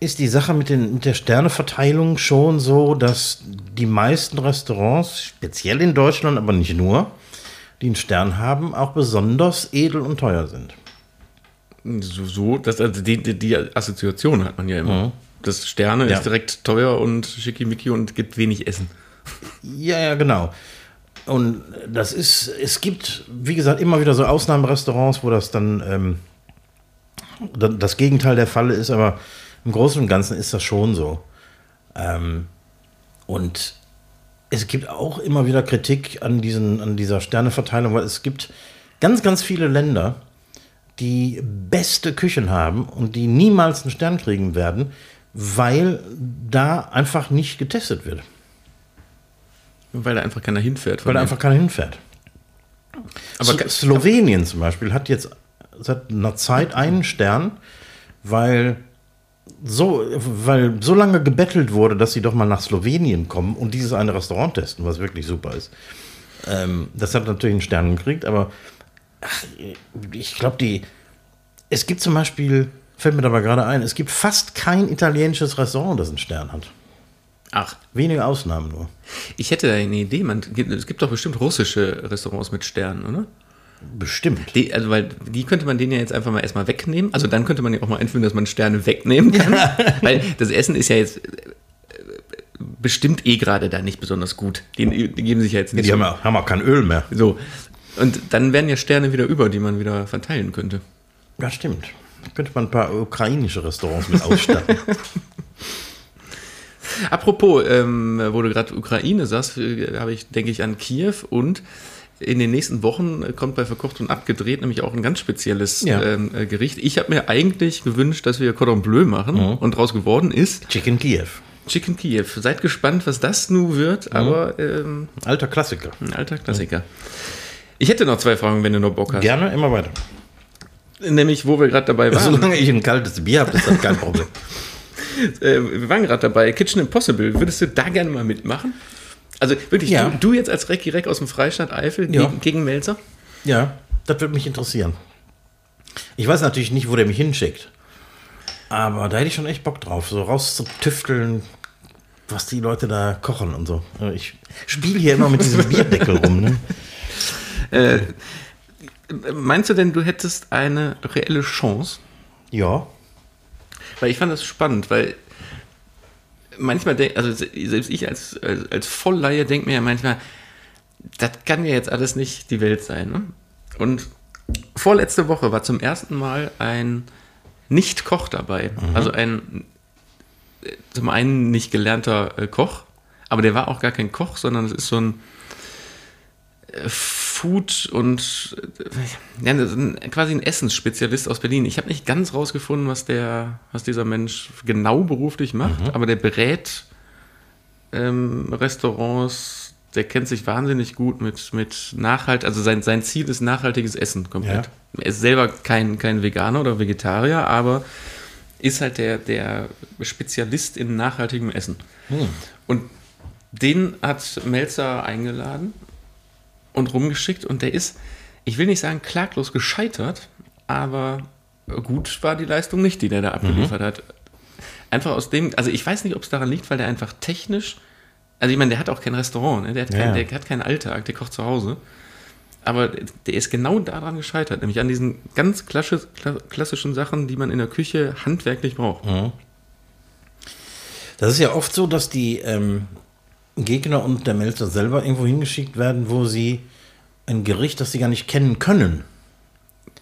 ist die Sache mit, den, mit der Sterneverteilung schon so, dass die meisten Restaurants, speziell in Deutschland, aber nicht nur, die einen Stern haben, auch besonders edel und teuer sind. So, so das, also die, die, die Assoziation hat man ja immer. Das Sterne Ja. ist direkt teuer und schickimicki und gibt wenig Essen. Ja, ja, genau. Und das ist, es gibt, wie gesagt, immer wieder so Ausnahmerestaurants, wo das dann ähm, das Gegenteil der Falle ist, aber im Großen und Ganzen ist das schon so. Ähm, und es gibt auch immer wieder Kritik an, diesen, an dieser Sterneverteilung, weil es gibt ganz, ganz viele Länder, die beste Küchen haben und die niemals einen Stern kriegen werden, weil da einfach nicht getestet wird. Weil da einfach keiner hinfährt. Weil da einfach keiner hinfährt. Aber Slo Slowenien zum Beispiel hat jetzt seit einer Zeit einen Stern, weil so, weil so lange gebettelt wurde, dass sie doch mal nach Slowenien kommen und dieses eine Restaurant testen, was wirklich super ist. Ähm, das hat natürlich einen Stern gekriegt, aber ach, ich glaube, die. Es gibt zum Beispiel, fällt mir dabei gerade ein, es gibt fast kein italienisches Restaurant, das einen Stern hat. Ach, Wenige Ausnahmen nur. ich hätte da eine Idee. Man, es gibt doch bestimmt russische Restaurants mit Sternen, oder? Bestimmt. Die, also, weil die könnte man denen ja jetzt einfach mal erstmal wegnehmen. Also dann könnte man ja auch mal einführen, dass man Sterne wegnehmen kann. weil das Essen ist ja jetzt äh, bestimmt eh gerade da nicht besonders gut. Die, die geben sich ja jetzt nicht Die so- haben ja, haben ja kein Öl mehr. so. Und dann wären ja Sterne wieder über, die man wieder verteilen könnte. Ja, stimmt. Da könnte man ein paar ukrainische Restaurants mit ausstatten. Apropos, ähm, wo du gerade Ukraine sagst, äh, habe ich, denke ich an Kiew und in den nächsten Wochen äh, kommt bei Verkocht und Abgedreht nämlich auch ein ganz spezielles Ja. ähm, äh, Gericht. Ich habe mir eigentlich gewünscht, dass wir Cordon Bleu machen und daraus geworden ist Chicken Kiew. Chicken Kiew. Seid gespannt, was das nun wird, aber ähm, Alter Klassiker. ein alter Klassiker. Ich hätte noch zwei Fragen, wenn du noch Bock hast. Gerne, immer weiter. Nämlich, wo wir gerade dabei waren. Solange ich ein kaltes Bier habe, ist das kein Problem. äh, wir waren gerade dabei, Kitchen Impossible. Würdest du da gerne mal mitmachen? Also wirklich, Ja. du, du jetzt als Recki Reck aus dem Freistaat Eifel Ja. gegen, gegen Melzer? Ja, das würde mich interessieren. Ich weiß natürlich nicht, wo der mich hinschickt. Aber da hätte ich schon echt Bock drauf, so rauszutüfteln, was die Leute da kochen und so. Ich spiele hier immer mit diesem Bierdeckel rum. Ne? Äh, meinst du denn, du hättest eine reelle Chance? Ja. Weil ich fand das spannend, weil manchmal, denk, also selbst ich als, als, als Vollleihe denke mir ja manchmal, das kann ja jetzt alles nicht die Welt sein. Ne? Und vorletzte Woche war zum ersten Mal ein Nicht-Koch dabei. Mhm. Also ein zum einen nicht gelernter äh, Koch, aber der war auch gar kein Koch, sondern es ist so ein äh, Food und äh, ja, quasi ein Essensspezialist aus Berlin. Ich habe nicht ganz rausgefunden, was der, was dieser Mensch genau beruflich macht, mhm. aber der berät ähm, Restaurants, der kennt sich wahnsinnig gut mit, mit Nachhalt, also sein, sein Ziel ist nachhaltiges Essen komplett. Ja. Er ist selber kein, kein Veganer oder Vegetarier, aber ist halt der, der Spezialist in nachhaltigem Essen. Hm. Und den hat Melzer eingeladen und rumgeschickt und der ist, ich will nicht sagen klaglos gescheitert, aber gut war die Leistung nicht, die der da abgeliefert mhm. hat. Einfach aus dem, also ich weiß nicht, ob es daran liegt, weil der einfach technisch, also ich meine, der hat auch kein Restaurant, ne? der, hat kein, ja. der hat keinen Alltag, der kocht zu Hause. Aber der ist genau daran gescheitert, nämlich an diesen ganz klassischen Sachen, die man in der Küche handwerklich braucht. Mhm. Das ist ja oft so, dass die ähm, Gegner und der Melzer selber irgendwo hingeschickt werden, wo sie ein Gericht, das sie gar nicht kennen können.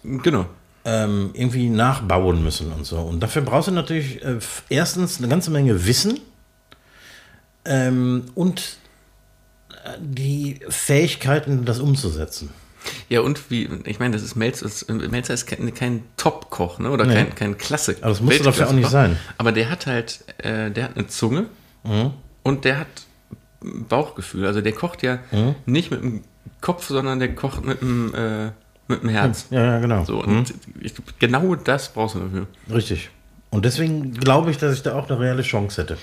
Genau. Ähm, irgendwie nachbauen müssen und so. Und dafür brauchst du natürlich äh, erstens eine ganze Menge Wissen ähm, und die Fähigkeiten, das umzusetzen. Ja, und wie, ich meine, das ist Melzer, Melzer ist kein, kein Top-Koch, ne? Oder nee. kein, kein Klassik. Aber das muss dafür auch nicht sein. Aber der hat halt, äh, der hat eine Zunge mhm. und der hat Bauchgefühl. Also der kocht ja mhm. nicht mit dem Kopf, sondern der kocht mit dem, äh, mit dem Herz. Ja, ja, genau. So, und mhm. ich, genau das brauchst du dafür. Richtig. Und deswegen glaube ich, dass ich da auch eine reelle Chance hätte.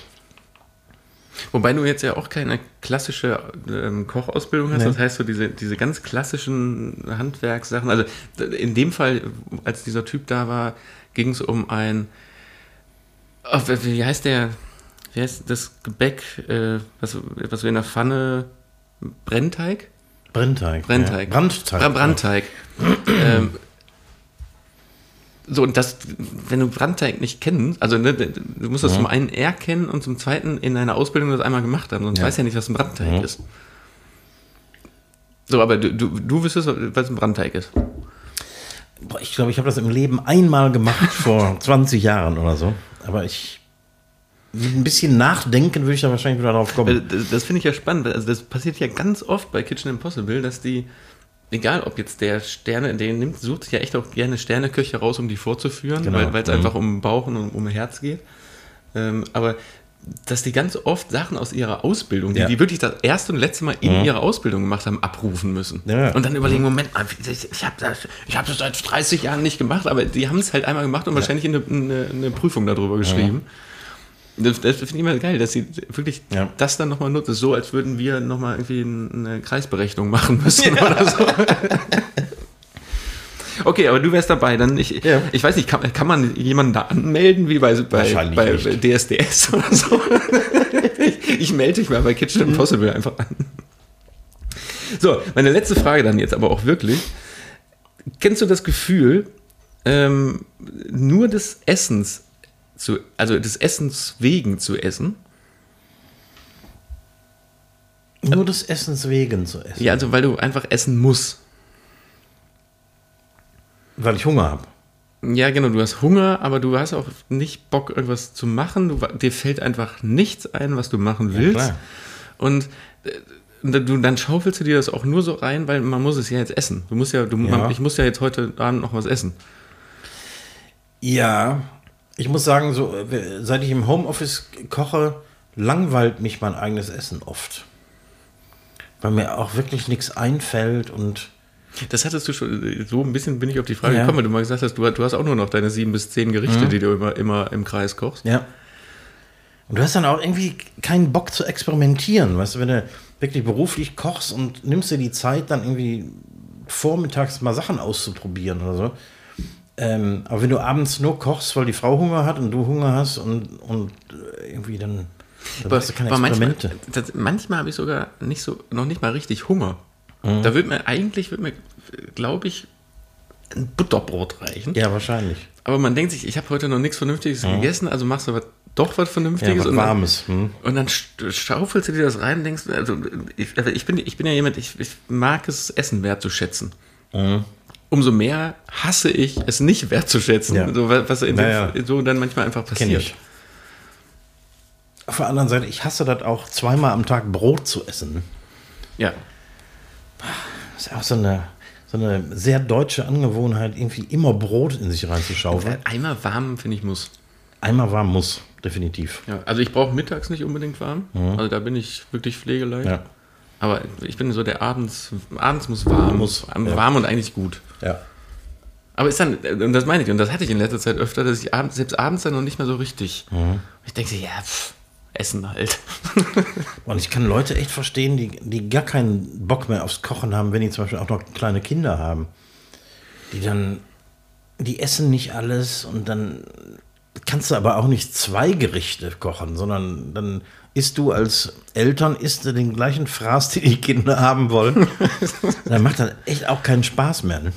Wobei du jetzt ja auch keine klassische ähm, Kochausbildung hast, nee. das heißt so diese, diese ganz klassischen Handwerkssachen. Also in dem Fall, als dieser Typ da war, ging es um ein, oh, wie heißt der, wie heißt das Gebäck, äh, was, was wir in der Pfanne, Brennteig? Brennteig. Brennteig. Ja. Brandteig. Brandteig. ähm, so, und das, wenn du Brandteig nicht kennst, also ne, du musst das ja. zum einen erkennen und zum zweiten in einer Ausbildung das einmal gemacht haben, sonst ja. weiß ja nicht, was ein Brandteig ja. ist. So, aber du, du, du wüsstest, was ein Brandteig ist. Boah, ich glaube, ich habe das im Leben einmal gemacht, vor 20 Jahren oder so. Aber ich, mit ein bisschen nachdenken würde ich da wahrscheinlich wieder drauf kommen. Das, das finde ich ja spannend. Also das passiert ja ganz oft bei Kitchen Impossible, dass die egal ob jetzt der Sterne, der nimmt, sucht sich ja echt auch gerne Sterneköche raus, um die vorzuführen, genau. weil es mhm. einfach um Bauch und um, um Herz geht. Ähm, aber dass die ganz oft Sachen aus ihrer Ausbildung, die, ja. die wirklich das erste und letzte Mal in mhm. ihrer Ausbildung gemacht haben, abrufen müssen. Ja. Und dann überlegen, Moment mal, ich habe das, hab das seit 30 Jahren nicht gemacht, aber die haben es halt einmal gemacht und ja. wahrscheinlich eine, eine, eine, Prüfung darüber geschrieben. Das, das finde ich immer geil, dass sie wirklich ja. das dann nochmal nutzen, so als würden wir nochmal irgendwie eine Kreisberechnung machen müssen ja. oder so. Okay, aber du wärst dabei. Dann ich, ja. ich weiß nicht, kann, kann man jemanden da anmelden, wie bei, bei, bei DSDS oder so? ich, ich melde dich mal bei Kitchen mhm. Impossible einfach an. So, meine letzte Frage dann jetzt aber auch wirklich. Kennst du das Gefühl, ähm, nur des Essens zu, also des Essens wegen zu essen. Nur des Essens wegen zu essen. Ja, also weil du einfach essen musst. Weil ich Hunger habe. Ja, genau, du hast Hunger, aber du hast auch nicht Bock, irgendwas zu machen. Du, dir fällt einfach nichts ein, was du machen willst. Ja, und äh, du, dann schaufelst du dir das auch nur so rein, weil man muss es ja jetzt essen. Du musst ja, du, ja. Man, ich muss ja jetzt heute Abend noch was essen. Ja, ich muss sagen, so, seit ich im Homeoffice koche, langweilt mich mein eigenes Essen oft. Weil mir auch wirklich nichts einfällt und. Das hattest du schon, so ein bisschen bin ich auf die Frage ja. gekommen, weil du mal gesagt hast, du, du, hast auch nur noch deine sieben bis zehn Gerichte, mhm. die du immer, immer im Kreis kochst. Ja. Und du hast dann auch irgendwie keinen Bock zu experimentieren, weißt du, wenn du wirklich beruflich kochst und nimmst dir die Zeit, dann irgendwie vormittags mal Sachen auszuprobieren oder so ähm, aber wenn du abends nur kochst, weil die Frau Hunger hat und du Hunger hast und, und irgendwie dann Da hast du keine Aber manchmal, Experimente. das, manchmal habe ich sogar nicht so, noch nicht mal richtig Hunger. Mhm. Da wird mir eigentlich, wird mir, glaube ich, ein Butterbrot reichen. Ja, wahrscheinlich. Aber man denkt sich, ich habe heute noch nichts Vernünftiges gegessen, also machst du was, doch was Ja, Vernünftiges. was und dann- Warmes. Hm. Und dann sch- schaufelst du dir das rein und denkst, also ich, also ich, bin, ich bin ja jemand, ich, ich mag es, Essen wertzuschätzen. Mhm. Umso mehr hasse ich, es nicht wertzuschätzen. Ja. So, was in Naja. dem, so dann manchmal einfach passiert. Auf der anderen Seite, ich hasse das auch, zweimal am Tag Brot zu essen. Ja. Das ist auch so eine, so eine sehr deutsche Angewohnheit, irgendwie immer Brot in sich reinzuschaufeln. Einmal warm, finde ich, muss. Einmal warm muss, definitiv. Ja, also ich brauche mittags nicht unbedingt warm. Also da bin ich wirklich pflegeleicht. Mhm. Ja. Aber ich bin so der abends, abends muss warm, Muss, ja. warm und eigentlich gut. Ja. Aber ist dann, und das meine ich, und das hatte ich in letzter Zeit öfter, dass ich abends, selbst abends dann noch nicht mehr so richtig. Mhm. Ich denke, ja, pff, Essen halt. Und ich kann Leute echt verstehen, die, die gar keinen Bock mehr aufs Kochen haben, wenn die zum Beispiel auch noch kleine Kinder haben. Die dann, die essen nicht alles und dann kannst du aber auch nicht zwei Gerichte kochen, sondern dann isst du als Eltern isst du den gleichen Fraß, den die Kinder haben wollen. dann macht das echt auch keinen Spaß mehr. Ne?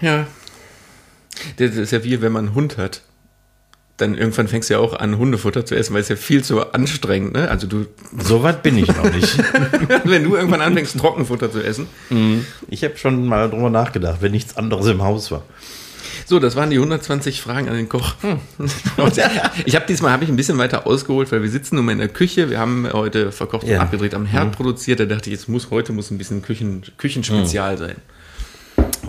Ja. Das ist ja wie wenn man einen Hund hat. Dann irgendwann fängst du ja auch an, Hundefutter zu essen, weil es ja viel zu anstrengend, ne? Also du, So weit bin ich noch nicht. wenn du irgendwann anfängst, Trockenfutter zu essen. Ich habe schon mal drüber nachgedacht, wenn nichts anderes im Haus war. So, das waren die 120 Fragen an den Koch. Und ich habe diesmal habe ich ein bisschen weiter ausgeholt, weil wir sitzen nun mal in der Küche. Wir haben heute verkocht und Ja. abgedreht am Herd produziert. Da dachte ich, jetzt muss heute muss ein bisschen Küchen, Küchenspezial sein.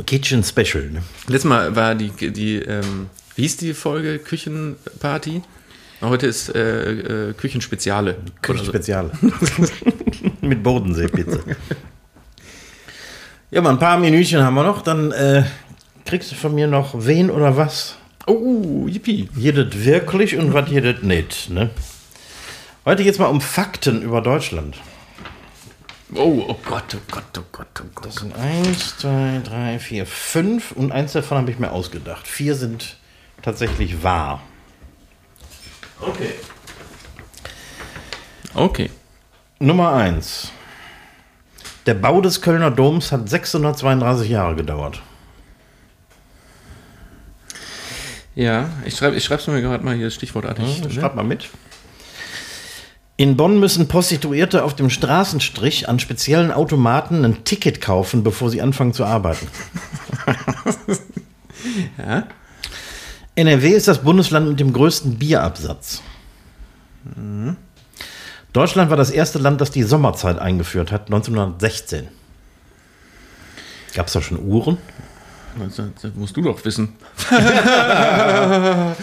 Kitchen Special. Ne? Letztes Mal war die, die ähm, wie hieß die Folge? Küchenparty? Heute ist äh, äh, Küchenspeziale. Oder so. Küchenspezial. Mit Bodenseepizza. Ja, mal ein paar Minütchen haben wir noch. Dann äh, kriegst du von mir noch wen oder was. Oh, yippie. Jedet wirklich und was jedet nicht. Ne? Heute geht es mal um Fakten über Deutschland. Oh, oh Gott, oh Gott, oh Gott, oh Gott. Das sind eins, zwei, drei, vier, fünf und eins davon habe ich mir ausgedacht. Vier sind tatsächlich wahr. Okay. Okay. Nummer eins. Der Bau des Kölner Doms hat 632 Jahre gedauert. Ja, ich schreibe ich schreib's mir gerade mal hier stichwortartig. ne? Schreib mal mit. In Bonn müssen Prostituierte auf dem Straßenstrich an speziellen Automaten ein Ticket kaufen, bevor sie anfangen zu arbeiten. Ja? NRW ist das Bundesland mit dem größten Bierabsatz. Deutschland war das erste Land, das die Sommerzeit eingeführt hat, 1916. Gab es da schon Uhren? Das, das musst du doch wissen.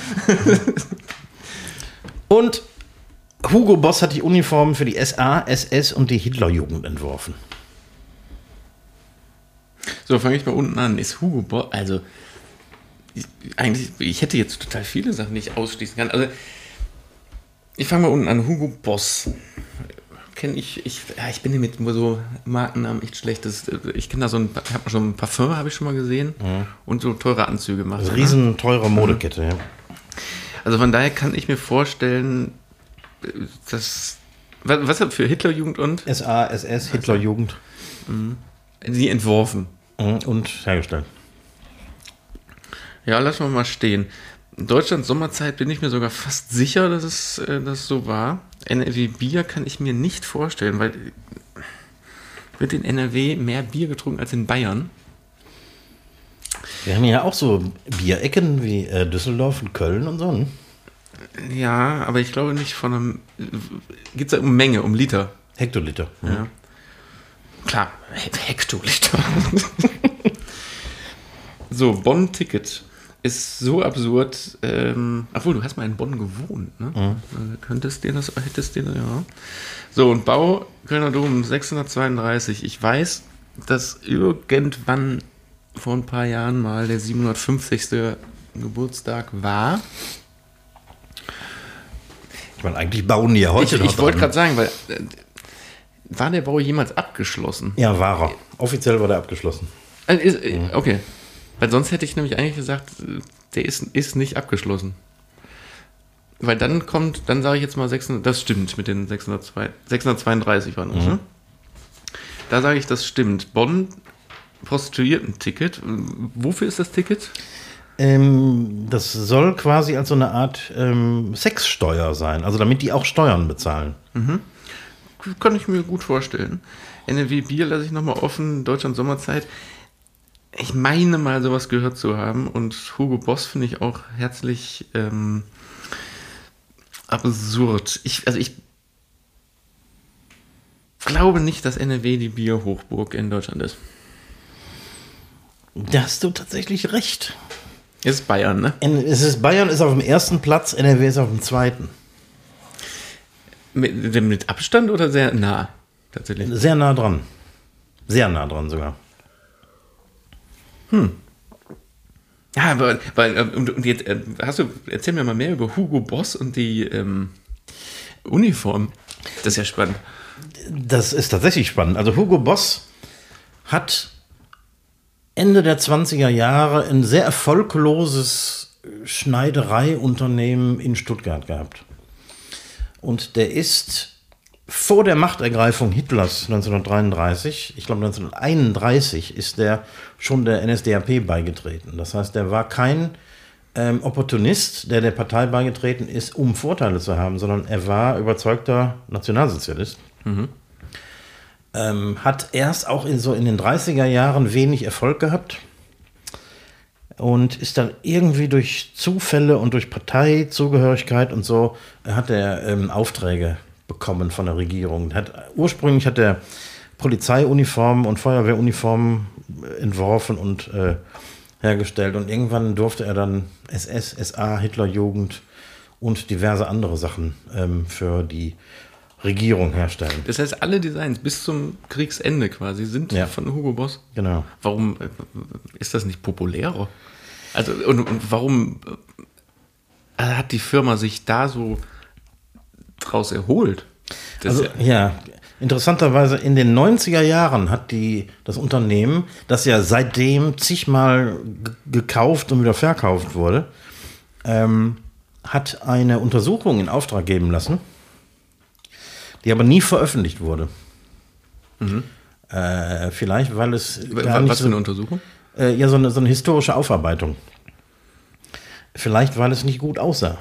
Und Hugo Boss hat die Uniformen für die SA, SS und die Hitlerjugend entworfen. So, fange ich mal unten an. Ist Hugo Boss, also ich, eigentlich, ich hätte jetzt total viele Sachen, die ich ausschließen kann. Also, ich fange mal unten an. Hugo Boss. Kenne ich, ich, ja, ich bin hier mit so Markennamen echt schlecht. Das, ich kenne da so ein, ich habe schon ein Parfum, habe ich schon mal gesehen. Und so teure Anzüge gemacht. Also riesen teure Modekette. Ja. Also von daher kann ich mir vorstellen, dass. Was, was für Hitlerjugend und? SA, SS, Hitlerjugend Sie entworfen. mhm, und hergestellt. Ja, lassen wir mal stehen. In Deutschland Sommerzeit bin ich mir sogar fast sicher, dass es äh, das so war. NRW Bier kann ich mir nicht vorstellen, weil wird in NRW mehr Bier getrunken als in Bayern. Wir haben ja auch so Bierecken wie äh, Düsseldorf und Köln und so. Ne? Ja, aber ich glaube nicht von einem. Geht es da um Menge, um Liter? Hektoliter. Ja. Klar, He- Hektoliter. so, Bonn-Ticket ist so absurd. Ähm, obwohl, du hast mal in Bonn gewohnt, ne? Äh, Könntest dir das, hättest dir, ja. So, und Bau Kölner Dom 632. Ich weiß, dass irgendwann vor ein paar Jahren mal der 750. Geburtstag war. Ich meine, eigentlich bauen die ja heute Ich, noch ich wollte gerade sagen, weil äh, war der Bau jemals abgeschlossen? Ja, war er. Offiziell war der abgeschlossen. Äh, ist, äh, okay. Weil sonst hätte ich nämlich eigentlich gesagt, der ist, ist nicht abgeschlossen. Weil dann kommt, dann sage ich jetzt mal 600, das stimmt mit den 602, 632 waren das, ne? Da sage ich, das stimmt. Bonn, Prostituierten-Ticket. Wofür ist das Ticket? Ähm, das soll quasi als so eine Art ähm, Sexsteuer sein, also damit die auch Steuern bezahlen. Kann ich mir gut vorstellen. NRW Bier lasse ich nochmal offen, Deutschland Sommerzeit. Ich meine mal sowas gehört zu haben und Hugo Boss finde ich auch herzlich ähm, absurd. Ich, also ich glaube nicht, dass NRW die Bierhochburg in Deutschland ist. Da hast du tatsächlich recht. Ist Bayern, ne? Es ist Bayern ist auf dem ersten Platz, NRW ist auf dem zweiten. Mit, mit Abstand oder sehr nah? Tatsächlich. Sehr nah dran. Sehr nah dran sogar. Ja, aber weil, äh, und, und jetzt äh, hast du, erzähl mir mal mehr über Hugo Boss und die ähm, Uniform. Das ist ja spannend. Das ist tatsächlich spannend. Also Hugo Boss hat Ende der 20er Jahre ein sehr erfolgloses Schneidereiunternehmen in Stuttgart gehabt. Und der ist vor der Machtergreifung Hitlers 1933, ich glaube 1931, ist der schon der NSDAP beigetreten. Das heißt, der war kein ähm, Opportunist, der der Partei beigetreten ist, um Vorteile zu haben, sondern er war überzeugter Nationalsozialist. Ähm, hat erst auch in, so in den 30er Jahren wenig Erfolg gehabt und ist dann irgendwie durch Zufälle und durch Parteizugehörigkeit und so äh, hat er ähm, Aufträge bekommen von der Regierung. Hat, ursprünglich hat er Polizeiuniformen und Feuerwehruniformen äh, entworfen und äh, hergestellt und irgendwann durfte er dann SS, SA, Hitlerjugend und diverse andere Sachen ähm, für die Regierung herstellen. Das heißt, alle Designs bis zum Kriegsende quasi sind Ja. von Hugo Boss. Genau. Warum äh, ist das nicht populärer? Also, und, und warum äh, hat die Firma sich da so draus erholt? Das Also, ja, ja, interessanterweise in den 90er Jahren hat die, das Unternehmen, das ja seitdem zigmal gekauft und wieder verkauft wurde, ähm, hat eine Untersuchung in Auftrag geben lassen, die aber nie veröffentlicht wurde. Äh, vielleicht, weil es gar wa- nicht was für eine Untersuchung? äh, ja, so, eine, so eine historische Aufarbeitung. Vielleicht, weil es nicht gut aussah.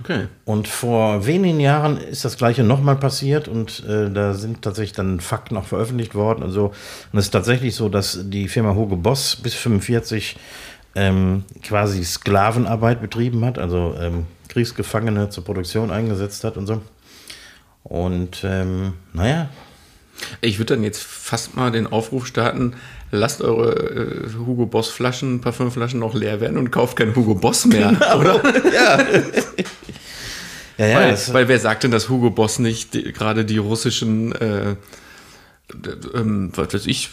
Okay. Und vor wenigen Jahren ist das gleiche nochmal passiert und äh, da sind tatsächlich dann Fakten auch veröffentlicht worden. Also, und es ist tatsächlich so, dass die Firma Hugo Boss bis 45 ähm, quasi Sklavenarbeit betrieben hat, also ähm, Kriegsgefangene zur Produktion eingesetzt hat und so. Und ähm, naja, Ich würde dann jetzt fast mal den Aufruf starten, lasst eure äh, Hugo Boss Flaschen, Parfümflaschen noch leer werden und kauft kein Hugo Boss mehr, oder? ja, ja, weil, es- weil wer sagt denn, dass Hugo Boss nicht die, gerade die russischen, äh, ähm, was weiß ich,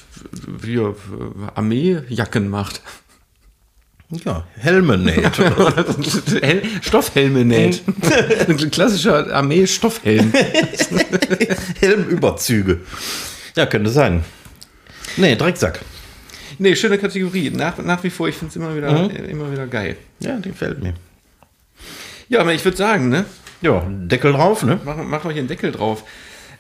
hier, äh, Armeejacken macht? ja Helme näht. Hel Stoffhelme näht. Ein klassischer Armee-Stoffhelm. Helmüberzüge. Ja, könnte sein. Nee, Drecksack. Nee, schöne Kategorie. Nach, nach wie vor, ich finde es immer, wieder, äh, immer wieder geil. Ja, die gefällt mir. Ja, aber ich würde sagen, ne? Ja, Deckel drauf, ne? Machen, machen wir hier einen Deckel drauf.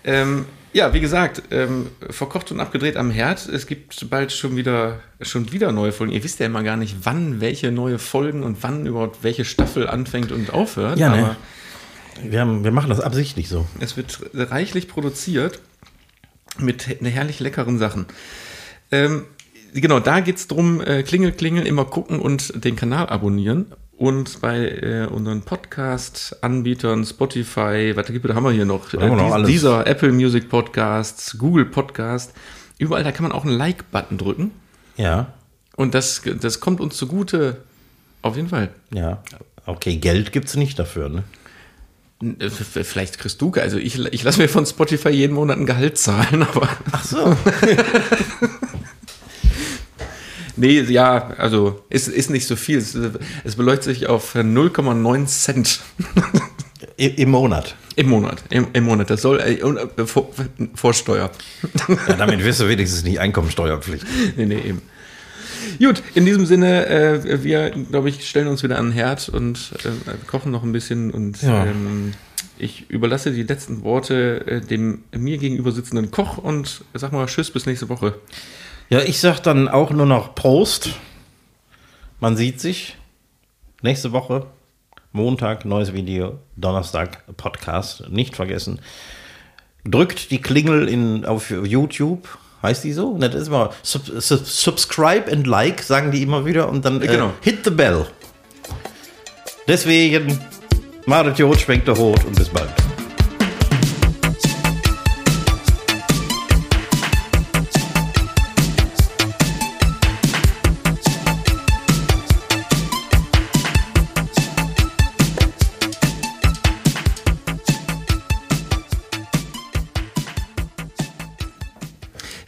Ähm, ja, wie gesagt, ähm, verkocht und abgedreht am Herd. Es gibt bald schon wieder, schon wieder neue Folgen. Ihr wisst ja immer gar nicht, wann welche neue Folgen und wann überhaupt welche Staffel anfängt und aufhört. Ja, ne? aber Wir, haben, wir machen das absichtlich so. es wird reichlich produziert mit he- herrlich leckeren Sachen. Ähm, genau, da geht es darum, äh, Klingel, Klingel, immer gucken und den Kanal abonnieren. Und bei äh, unseren Podcast-Anbietern, Spotify, was gibt da haben wir hier noch, haben wir noch dies- alles. dieser Apple Music Podcasts, Google Podcast, überall, da kann man auch einen Like-Button drücken. Ja, Und das, das kommt uns zugute, auf jeden Fall. ja. Okay, Geld gibt es nicht dafür, ne? Äh, Vielleicht kriegst du, also ich, ich lasse mir von Spotify jeden Monat ein Gehalt zahlen, aber Ach so. Nee, ja, also ist, ist nicht so viel. Es, es beläuft sich auf 0,9 Cent Im Monat. im Monat. Im, im Monat. Das soll äh, äh, vor, vor Steuer. Ja, damit wirst du wenigstens nicht Einkommensteuerpflichtig. nee, nee, eben. Gut, in diesem Sinne, äh, wir, glaube ich, stellen uns wieder an den Herd und äh, kochen noch ein bisschen und Ja. ähm, ich überlasse die letzten Worte äh, dem mir gegenüber sitzenden Koch und sag mal Tschüss bis nächste Woche. Ja, ich sag dann auch nur noch Prost. Man sieht sich. Nächste Woche, Montag, neues Video, Donnerstag, Podcast. Nicht vergessen. Drückt die Klingel in, auf YouTube. Heißt die so? Das ist immer sub, sub, Subscribe and Like, sagen die immer wieder. Und dann äh, Genau. hit the bell. Deswegen, macht Jod, schwenkt der Hut und bis bald.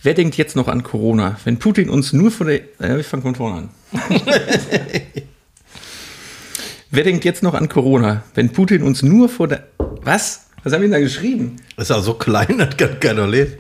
Wer denkt jetzt noch an Corona? Wenn Putin uns nur von der. Äh, ich fange von vorne an. Wer denkt jetzt noch an Corona? Wenn Putin uns nur vor der. Was? Was haben wir denn da geschrieben? Ist ja so klein, das kann keiner lesen.